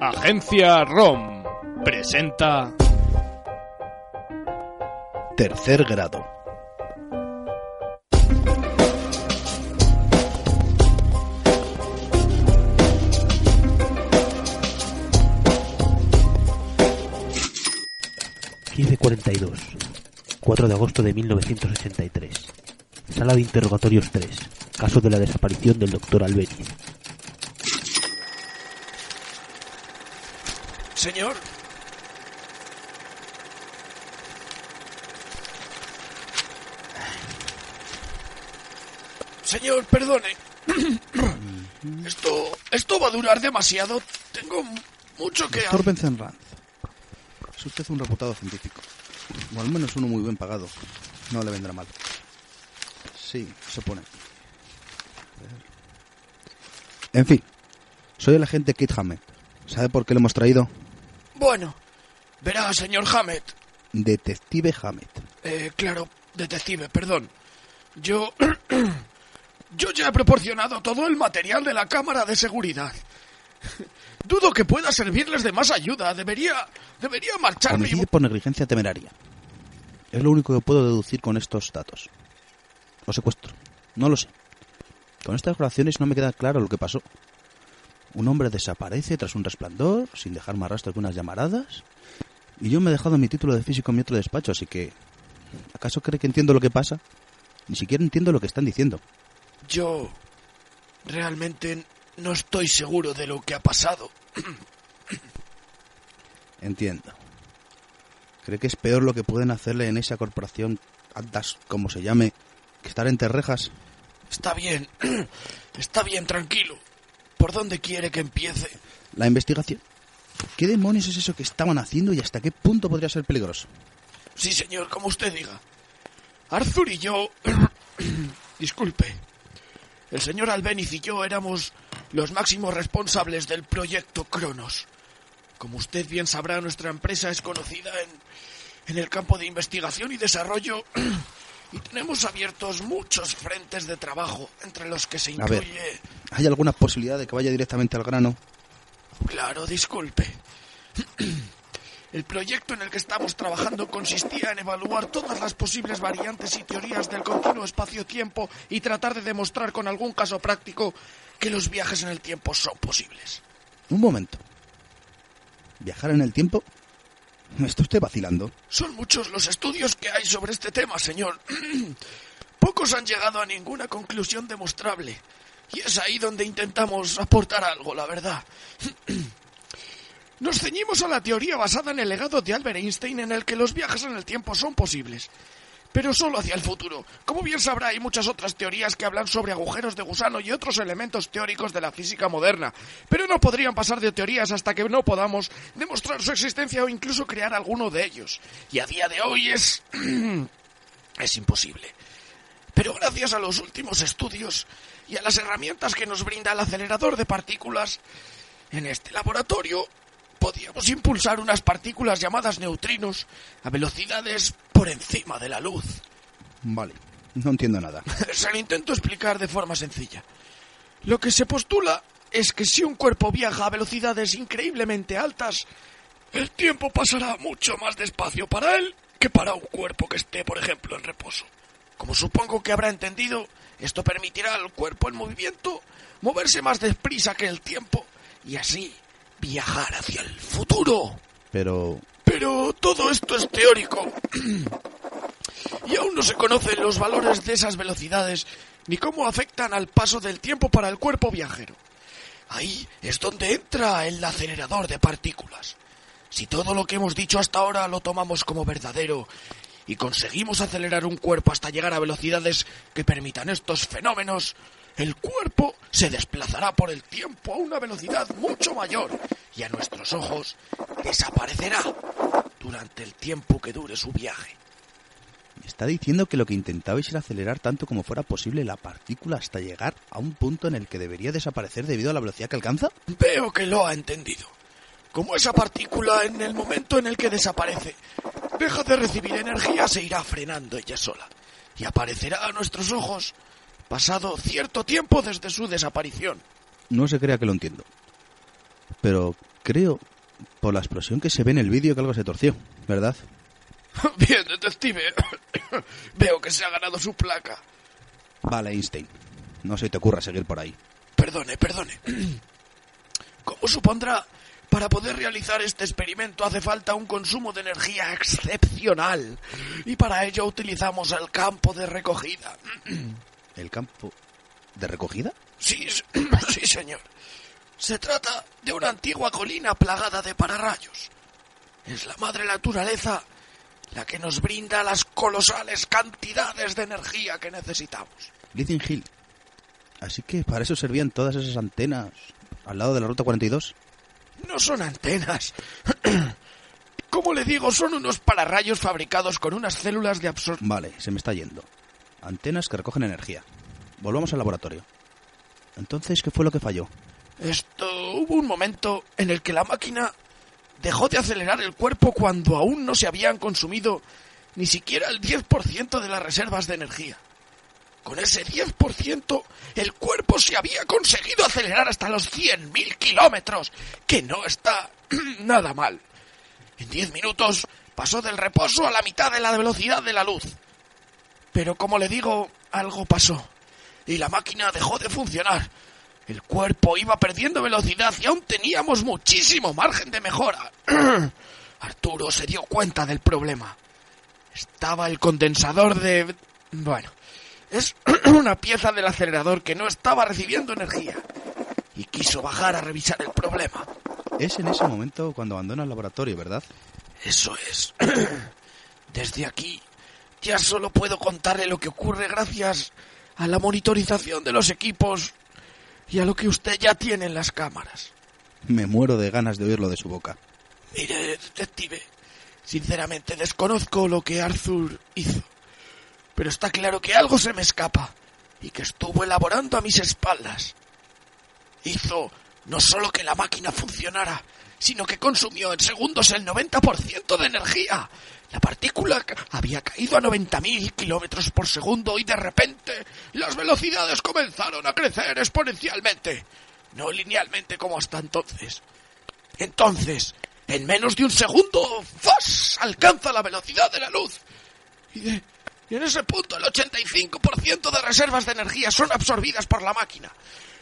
[SPEAKER 7] Agencia ROM presenta
[SPEAKER 21] Tercer grado.
[SPEAKER 30] ...1542... 4 de agosto de 1983... Sala de interrogatorios 3... Caso de la desaparición del doctor Albeniz...
[SPEAKER 28] Señor. Señor, perdone. Esto, esto va a durar demasiado. Tengo mucho que...
[SPEAKER 31] Doctor Benzenranz, es usted un reputado científico, o al menos uno muy bien pagado. No le vendrá mal. Sí, se pone. En fin, soy el agente Kit Hammett. ¿Sabe por qué lo hemos traído?
[SPEAKER 28] Bueno, verá, señor Hammett.
[SPEAKER 31] Detective Hammett.
[SPEAKER 28] Eh, claro, detective, perdón. Yo... Yo ya he proporcionado todo el material de la cámara de seguridad. Dudo que pueda servirles de más ayuda. Debería... Debería marcharme. y-
[SPEAKER 31] por negligencia temeraria. Es lo único que puedo deducir con estos datos. O secuestro. No lo sé. Con estas oraciones no me queda claro lo que pasó. Un hombre desaparece tras un resplandor, sin dejar más rastro que unas llamaradas. Y yo me he dejado mi título de físico en mi otro despacho, así que... ¿Acaso cree que entiendo lo que pasa? Ni siquiera entiendo lo que están diciendo.
[SPEAKER 28] Yo... Realmente no estoy seguro de lo que ha pasado.
[SPEAKER 31] Entiendo. ¿Cree que es peor lo que pueden hacerle en esa corporación, Atlas, como se llame, que estar entre rejas?
[SPEAKER 28] Está bien. Está bien, tranquilo. ¿Por dónde quiere que empiece?
[SPEAKER 31] La investigación. ¿Qué demonios es eso que estaban haciendo y hasta qué punto podría ser peligroso?
[SPEAKER 28] Sí, señor, como usted diga. Arthur y yo... Disculpe. El señor Albeniz y yo éramos los máximos responsables del proyecto Cronos. Como usted bien sabrá, nuestra empresa es conocida en, en el campo de investigación y desarrollo y tenemos abiertos muchos frentes de trabajo, entre los que se
[SPEAKER 31] A ver.
[SPEAKER 28] incluye...
[SPEAKER 31] ¿Hay alguna posibilidad de que vaya directamente al grano?
[SPEAKER 28] Claro, disculpe. El proyecto en el que estamos trabajando consistía en evaluar todas las posibles variantes y teorías del continuo espacio-tiempo y tratar de demostrar con algún caso práctico que los viajes en el tiempo son posibles.
[SPEAKER 31] Un momento. ¿Viajar en el tiempo? ¿Me está usted vacilando?
[SPEAKER 28] Son muchos los estudios que hay sobre este tema, señor. Pocos han llegado a ninguna conclusión demostrable. Y es ahí donde intentamos aportar algo, la verdad. Nos ceñimos a la teoría basada en el legado de Albert Einstein en el que los viajes en el tiempo son posibles. Pero solo hacia el futuro. Como bien sabrá, hay muchas otras teorías que hablan sobre agujeros de gusano y otros elementos teóricos de la física moderna. Pero no podrían pasar de teorías hasta que no podamos demostrar su existencia o incluso crear alguno de ellos. Y a día de hoy es... es imposible. Pero gracias a los últimos estudios y a las herramientas que nos brinda el acelerador de partículas, en este laboratorio podíamos impulsar unas partículas llamadas neutrinos a velocidades por encima de la luz.
[SPEAKER 31] Vale, no entiendo nada.
[SPEAKER 28] Se lo intento explicar de forma sencilla. Lo que se postula es que si un cuerpo viaja a velocidades increíblemente altas, el tiempo pasará mucho más despacio para él que para un cuerpo que esté, por ejemplo, en reposo. Como supongo que habrá entendido, esto permitirá al cuerpo en movimiento moverse más deprisa que el tiempo y así viajar hacia el futuro.
[SPEAKER 31] Pero...
[SPEAKER 28] Pero todo esto es teórico. y aún no se conocen los valores de esas velocidades ni cómo afectan al paso del tiempo para el cuerpo viajero. Ahí es donde entra el acelerador de partículas. Si todo lo que hemos dicho hasta ahora lo tomamos como verdadero y conseguimos acelerar un cuerpo hasta llegar a velocidades que permitan estos fenómenos, el cuerpo se desplazará por el tiempo a una velocidad mucho mayor y a nuestros ojos desaparecerá durante el tiempo que dure su viaje.
[SPEAKER 31] ¿Me está diciendo que lo que intentabais era acelerar tanto como fuera posible la partícula hasta llegar a un punto en el que debería desaparecer debido a la velocidad que alcanza?
[SPEAKER 28] Veo que lo ha entendido. Como esa partícula en el momento en el que desaparece deja de recibir energía se irá frenando ella sola y aparecerá a nuestros ojos pasado cierto tiempo desde su desaparición.
[SPEAKER 31] No se crea que lo entiendo. Pero creo, por la explosión que se ve en el vídeo, que algo se torció, ¿verdad?
[SPEAKER 28] Bien, detective. Veo que se ha ganado su placa.
[SPEAKER 31] Vale, Einstein. No se te ocurra seguir por ahí.
[SPEAKER 28] Perdone, perdone. Como supondrá, para poder realizar este experimento hace falta un consumo de energía excepcional. Y para ello utilizamos el campo de recogida.
[SPEAKER 31] ¿El campo de recogida?
[SPEAKER 28] Sí, sí, señor. Se trata de una antigua colina plagada de pararrayos. Es la madre naturaleza la que nos brinda las colosales cantidades de energía que necesitamos.
[SPEAKER 31] Lithium Hill. Así que para eso servían todas esas antenas al lado de la Ruta 42.
[SPEAKER 28] No son antenas. Como le digo, son unos pararrayos fabricados con unas células de absorción.
[SPEAKER 31] Vale, se me está yendo. Antenas que recogen energía. Volvamos al laboratorio. Entonces, ¿qué fue lo que falló?
[SPEAKER 28] Esto hubo un momento en el que la máquina dejó de acelerar el cuerpo cuando aún no se habían consumido ni siquiera el 10% de las reservas de energía. Con ese 10%, el cuerpo se había conseguido acelerar hasta los 100.000 kilómetros, que no está nada mal. En 10 minutos pasó del reposo a la mitad de la velocidad de la luz. Pero como le digo, algo pasó, y la máquina dejó de funcionar. El cuerpo iba perdiendo velocidad y aún teníamos muchísimo margen de mejora. Arturo se dio cuenta del problema. Estaba el condensador de... Bueno, es una pieza del acelerador que no estaba recibiendo energía. Y quiso bajar a revisar el problema.
[SPEAKER 31] Es en ese momento cuando abandona el laboratorio, ¿verdad?
[SPEAKER 28] Eso es. Desde aquí ya solo puedo contarle lo que ocurre gracias a la monitorización de los equipos y a lo que usted ya tiene en las cámaras.
[SPEAKER 31] Me muero de ganas de oírlo de su boca.
[SPEAKER 28] Mire, detective, sinceramente desconozco lo que Arthur hizo, pero está claro que algo se me escapa y que estuvo elaborando a mis espaldas. Hizo no solo que la máquina funcionara, sino que consumió en segundos el 90% de energía. La partícula había caído a 90.000 kilómetros por segundo y de repente las velocidades comenzaron a crecer exponencialmente. No linealmente como hasta entonces, Entonces, en menos de un segundo, ¡fos! alcanza la velocidad de la luz. Y, y en ese punto el 85% de reservas de energía son absorbidas por la máquina.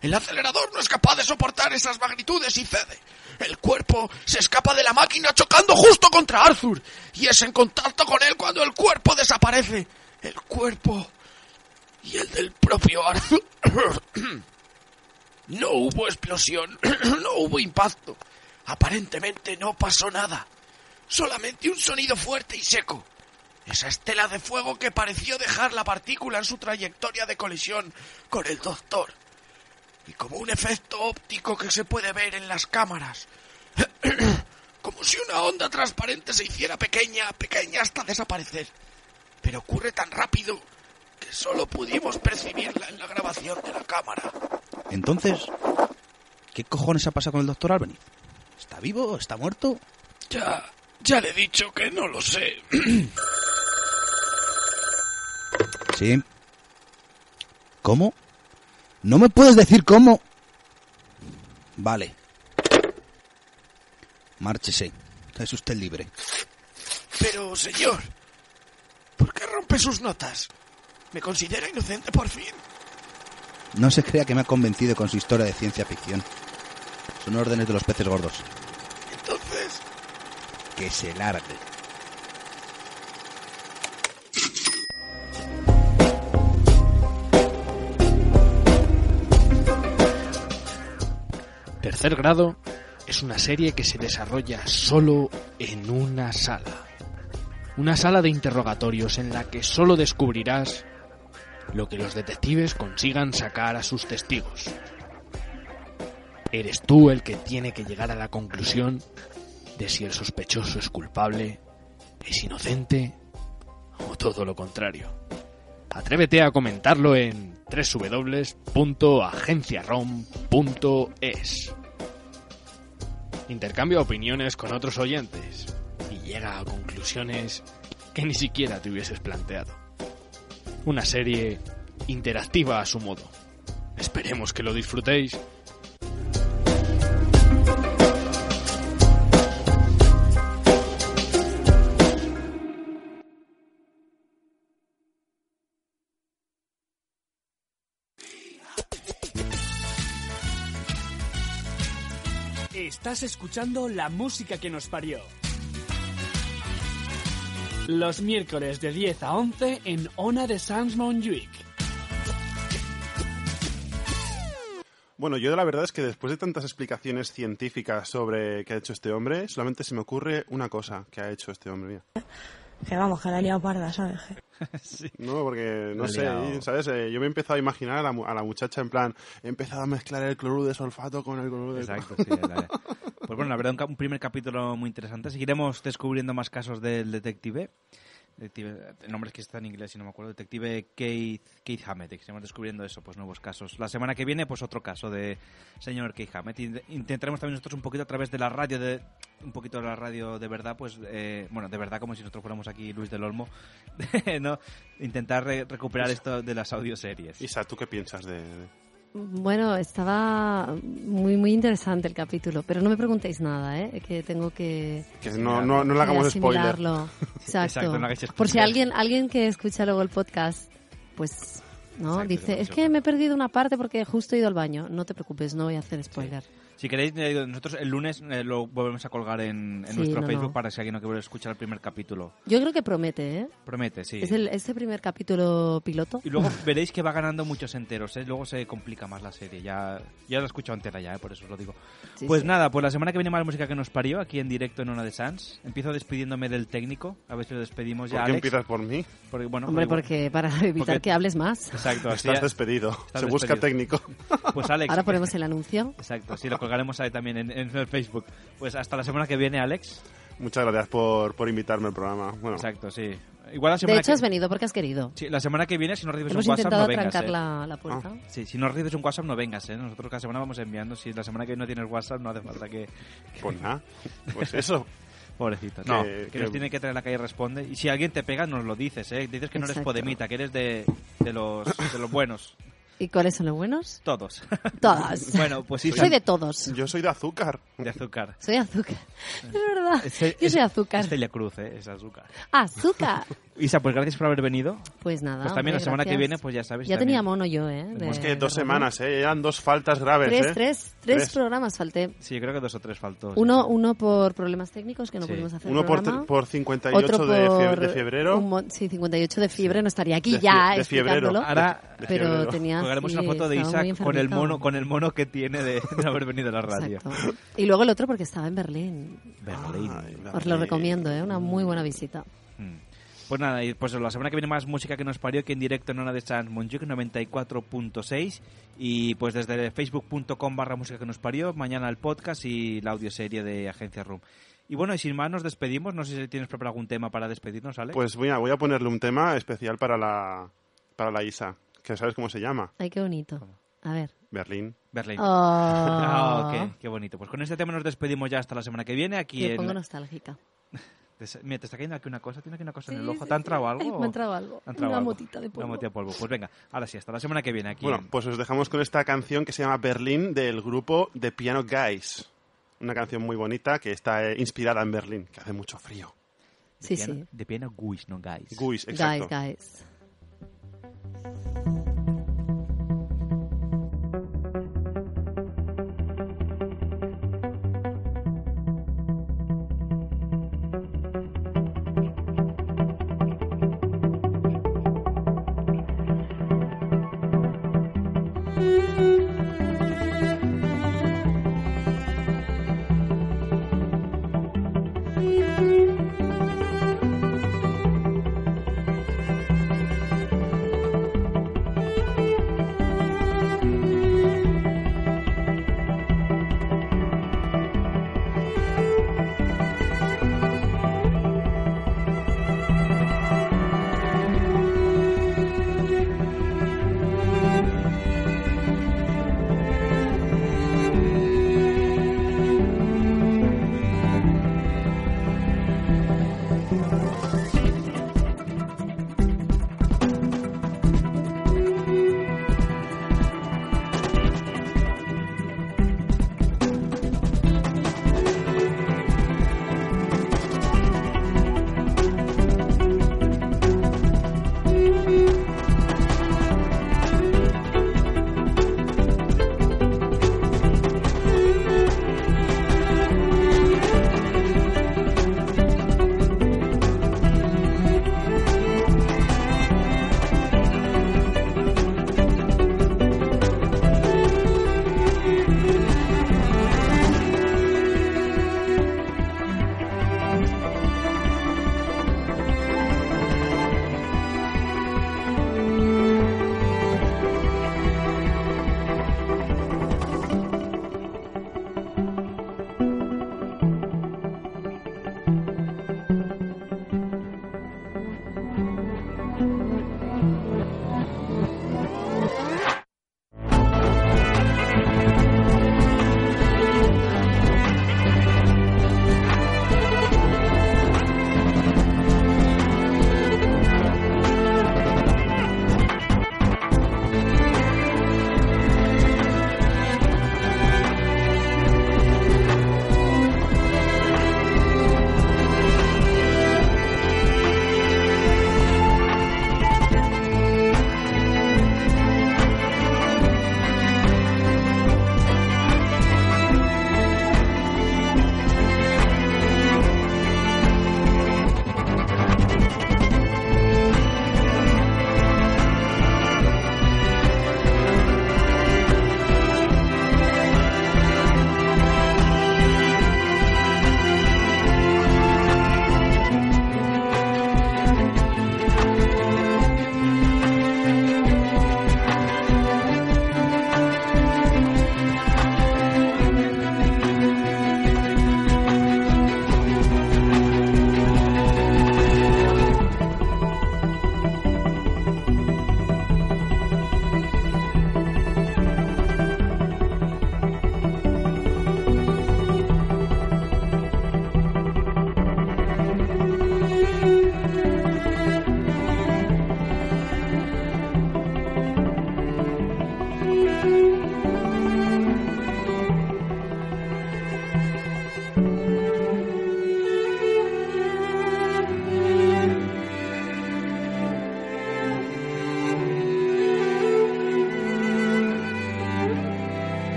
[SPEAKER 28] El acelerador no es capaz de soportar esas magnitudes y cede. El cuerpo se escapa de la máquina chocando justo contra Arthur y es en contacto con él cuando el cuerpo desaparece. El cuerpo y el del propio Arthur. No hubo explosión, no hubo impacto. Aparentemente no pasó nada. Solamente un sonido fuerte y seco. Esa estela de fuego que pareció dejar la partícula en su trayectoria de colisión con el doctor. Y como un efecto óptico que se puede ver en las cámaras. como si una onda transparente se hiciera pequeña, pequeña hasta desaparecer. Pero ocurre tan rápido que solo pudimos percibirla en la grabación de la cámara.
[SPEAKER 31] Entonces, ¿qué cojones ha pasado con el doctor Albeniz? ¿Está vivo? ¿Está muerto?
[SPEAKER 28] Ya, ya le he dicho que no lo sé.
[SPEAKER 31] Sí. ¿Cómo? ¿No me puedes decir cómo? Vale. Márchese. Es usted libre.
[SPEAKER 28] Pero, señor, ¿por qué rompe sus notas? ¿Me considera inocente por fin?
[SPEAKER 31] No se crea que me ha convencido con su historia de ciencia ficción. Son órdenes de los peces gordos.
[SPEAKER 28] Entonces,
[SPEAKER 31] Que se largue.
[SPEAKER 32] Tercer grado es una serie que se desarrolla solo en una sala. Una sala de interrogatorios en la que solo descubrirás lo que los detectives consigan sacar a sus testigos. Eres tú el que tiene que llegar a la conclusión de si el sospechoso es culpable, es inocente o todo lo contrario. Atrévete a comentarlo en www.agenciarom.es. Intercambia opiniones con otros oyentes y llega a conclusiones que ni siquiera te hubieses planteado. Una serie interactiva a su modo. Esperemos que lo disfrutéis.
[SPEAKER 7] Estás escuchando la música que nos parió. Los miércoles de 10 a 11 en Ona de Sans Montjuic.
[SPEAKER 6] Bueno, yo la verdad es que después de tantas explicaciones científicas sobre qué ha hecho este hombre, solamente se me ocurre una cosa que ha hecho este hombre. mira.
[SPEAKER 33] Que vamos, que la he liado parda, ¿sabes?
[SPEAKER 6] No, porque no sé. ¿sabes? Eh, yo me he empezado a imaginar a la, a la muchacha en plan, he empezado a mezclar el cloruro de sulfato con el cloruro de
[SPEAKER 4] Exacto, sí. la- Pues bueno, la verdad, un primer capítulo muy interesante. Seguiremos descubriendo más casos del detective. Detective el nombre es que está en inglés, si no me acuerdo. Detective Keith, Keith Hammett. y Seguiremos descubriendo eso, pues nuevos casos. La semana que viene, pues otro caso de señor Keith Hammett. Intentaremos también nosotros un poquito a través de la radio, de un poquito de la radio de verdad, pues, eh, bueno, de verdad, como si nosotros fuéramos aquí Luis del Olmo, ¿no? Intentar re- recuperar esto de las audioseries.
[SPEAKER 6] Isa, ¿tú qué piensas de...?
[SPEAKER 5] Bueno, estaba muy muy interesante el capítulo, pero no me preguntéis nada, ¿eh? Que tengo que
[SPEAKER 6] Que no, no, no le hagamos spoiler.
[SPEAKER 5] Exacto.
[SPEAKER 4] Exacto, no hagáis
[SPEAKER 5] Por si alguien alguien que escucha luego el podcast, pues no
[SPEAKER 4] Exacto,
[SPEAKER 5] dice, es que me he perdido una parte porque justo he ido al baño. No te preocupes, no voy a hacer spoiler.
[SPEAKER 4] Si queréis, eh, nosotros el lunes eh, lo volvemos a colgar en, en
[SPEAKER 5] Sí,
[SPEAKER 4] nuestro
[SPEAKER 5] no,
[SPEAKER 4] Facebook
[SPEAKER 5] no.
[SPEAKER 4] para si alguien no quiere escuchar el primer capítulo.
[SPEAKER 5] Yo creo que promete, ¿eh?
[SPEAKER 4] Promete, sí.
[SPEAKER 5] Es el, este primer capítulo piloto.
[SPEAKER 4] Y luego veréis que va ganando muchos enteros, ¿eh? luego se complica más la serie. Ya, ya lo he escuchado entera ya, ¿eh? por eso os lo digo.
[SPEAKER 5] Sí,
[SPEAKER 4] pues
[SPEAKER 5] sí.
[SPEAKER 4] nada, pues la semana que viene más música que nos parió, aquí en directo en Ona de Sans. Empiezo despidiéndome del técnico, a ver si lo despedimos ya.
[SPEAKER 6] ¿Por qué
[SPEAKER 4] Alex.
[SPEAKER 6] empiezas por mí?
[SPEAKER 4] Porque, bueno,
[SPEAKER 5] Hombre, porque para evitar
[SPEAKER 4] Porque-
[SPEAKER 5] que hables más.
[SPEAKER 4] Exacto, así
[SPEAKER 6] Estás
[SPEAKER 4] ya-
[SPEAKER 6] despedido.
[SPEAKER 4] estás
[SPEAKER 6] Se busca
[SPEAKER 4] despedido.
[SPEAKER 6] técnico.
[SPEAKER 4] Pues Alex.
[SPEAKER 5] Ahora ponemos el anuncio.
[SPEAKER 4] Exacto, sí, lo colgaremos ahí también en, en el Facebook. Pues hasta la semana que viene, Alex.
[SPEAKER 6] Muchas gracias por, por invitarme al programa. Bueno,
[SPEAKER 4] Exacto, sí. Igual la
[SPEAKER 5] De
[SPEAKER 4] semana
[SPEAKER 5] hecho,
[SPEAKER 4] que...
[SPEAKER 5] has venido porque has querido.
[SPEAKER 4] Sí, la semana que viene, si no recibes
[SPEAKER 5] Hemos
[SPEAKER 4] un WhatsApp, no vengas.
[SPEAKER 5] trancar
[SPEAKER 4] ¿eh?
[SPEAKER 5] la, la puerta.
[SPEAKER 4] Sí, si no recibes un WhatsApp, no vengas, ¿eh? Nosotros cada semana vamos enviando. Si la semana que viene no tienes WhatsApp, no hace falta que...
[SPEAKER 6] Pues nada, pues eso.
[SPEAKER 4] Pobrecito.
[SPEAKER 6] Que-
[SPEAKER 4] No, que,
[SPEAKER 6] que-
[SPEAKER 4] nos tiene que traer a la calle y responde. Y si alguien te pega, nos lo dices, ¿eh? Dices que no eres
[SPEAKER 5] Exacto.
[SPEAKER 4] podemita, que eres de, de, los, de los buenos.
[SPEAKER 5] ¿Y cuáles son los buenos?
[SPEAKER 4] Todos.
[SPEAKER 5] Todos.
[SPEAKER 4] bueno, pues sí.
[SPEAKER 5] Soy de todos.
[SPEAKER 6] Yo soy de azúcar.
[SPEAKER 4] De azúcar.
[SPEAKER 5] Soy azúcar. Es verdad. Yo soy azúcar.
[SPEAKER 4] Es Celia Cruz, ¿eh? Es azúcar.
[SPEAKER 5] Azúcar.
[SPEAKER 4] Isa, pues gracias por haber venido.
[SPEAKER 5] Pues nada.
[SPEAKER 4] Pues también
[SPEAKER 5] hombre,
[SPEAKER 4] la semana que
[SPEAKER 5] gracias.
[SPEAKER 4] viene, pues ya sabes.
[SPEAKER 5] Ya
[SPEAKER 4] también.
[SPEAKER 5] tenía mono yo, ¿eh? de-
[SPEAKER 6] Pues que dos semanas, ¿eh? Eran dos faltas graves,
[SPEAKER 5] Tres,
[SPEAKER 6] ¿eh?
[SPEAKER 5] tres, tres programas falté.
[SPEAKER 4] Sí, creo que dos o tres faltó. sí.
[SPEAKER 5] Uno, uno por problemas técnicos que no
[SPEAKER 4] Sí.
[SPEAKER 5] pudimos hacer
[SPEAKER 6] Uno por, por 58
[SPEAKER 5] Otro
[SPEAKER 6] de,
[SPEAKER 5] por
[SPEAKER 6] de febrero.
[SPEAKER 5] un sí, 58 de fiebre, no estaría aquí
[SPEAKER 6] De
[SPEAKER 5] ya
[SPEAKER 6] de
[SPEAKER 5] explicándolo.
[SPEAKER 4] Ahora
[SPEAKER 6] De
[SPEAKER 5] pero
[SPEAKER 6] fiebrero.
[SPEAKER 5] tenía
[SPEAKER 4] Colgaremos
[SPEAKER 5] sí,
[SPEAKER 4] una foto de Isaac con el mono, con el mono que tiene de, de haber venido a la radio.
[SPEAKER 5] Exacto. Y luego el otro porque estaba en Berlín.
[SPEAKER 4] Berlín.
[SPEAKER 5] Os lo recomiendo, ¿eh? Una muy buena visita.
[SPEAKER 4] Pues nada, y pues la semana que viene más música que nos parió aquí en directo en Ona de Sans Montjuic 94.6 y pues desde facebook.com barra música que nos parió, mañana el podcast y la audioserie de Agencia Room. Y bueno, y sin más nos despedimos, no sé si tienes preparado algún tema para despedirnos, ¿vale?
[SPEAKER 6] Pues voy a, voy a ponerle un tema especial para la, para la Isa, que sabes cómo se llama.
[SPEAKER 5] Ay, qué bonito. A ver.
[SPEAKER 6] Berlín.
[SPEAKER 4] Berlín.
[SPEAKER 5] Oh.
[SPEAKER 4] Ok, qué bonito. Pues con este tema nos despedimos ya hasta la semana que viene aquí
[SPEAKER 5] Me
[SPEAKER 4] en...
[SPEAKER 5] pongo nostálgica.
[SPEAKER 4] Te- Mira, te está cayendo aquí una cosa, tiene aquí una cosa en el ojo. ¿Te ha entrado algo?
[SPEAKER 5] Ay, me ha entrado algo.
[SPEAKER 4] ¿Te ha entrado
[SPEAKER 5] Una
[SPEAKER 4] algo?
[SPEAKER 5] motita de polvo.
[SPEAKER 4] Una motita de polvo. Pues venga, ahora sí, hasta la semana que viene aquí.
[SPEAKER 6] Bueno,
[SPEAKER 4] en-
[SPEAKER 6] pues os dejamos con esta canción que se llama Berlín del grupo The Piano Guys. Una canción muy bonita que está eh, inspirada en Berlín, que hace mucho frío.
[SPEAKER 5] Sí,
[SPEAKER 4] piano-
[SPEAKER 5] sí.
[SPEAKER 4] De piano guys, no guys.
[SPEAKER 6] Guys, exacto.
[SPEAKER 5] Guys, guys.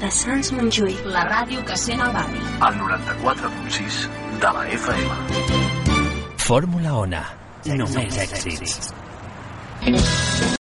[SPEAKER 9] De Sants Montjuïc. La ràdio que sent el barri.
[SPEAKER 34] al 94.6 de la FM.
[SPEAKER 35] Fórmula Ona. Només èxits.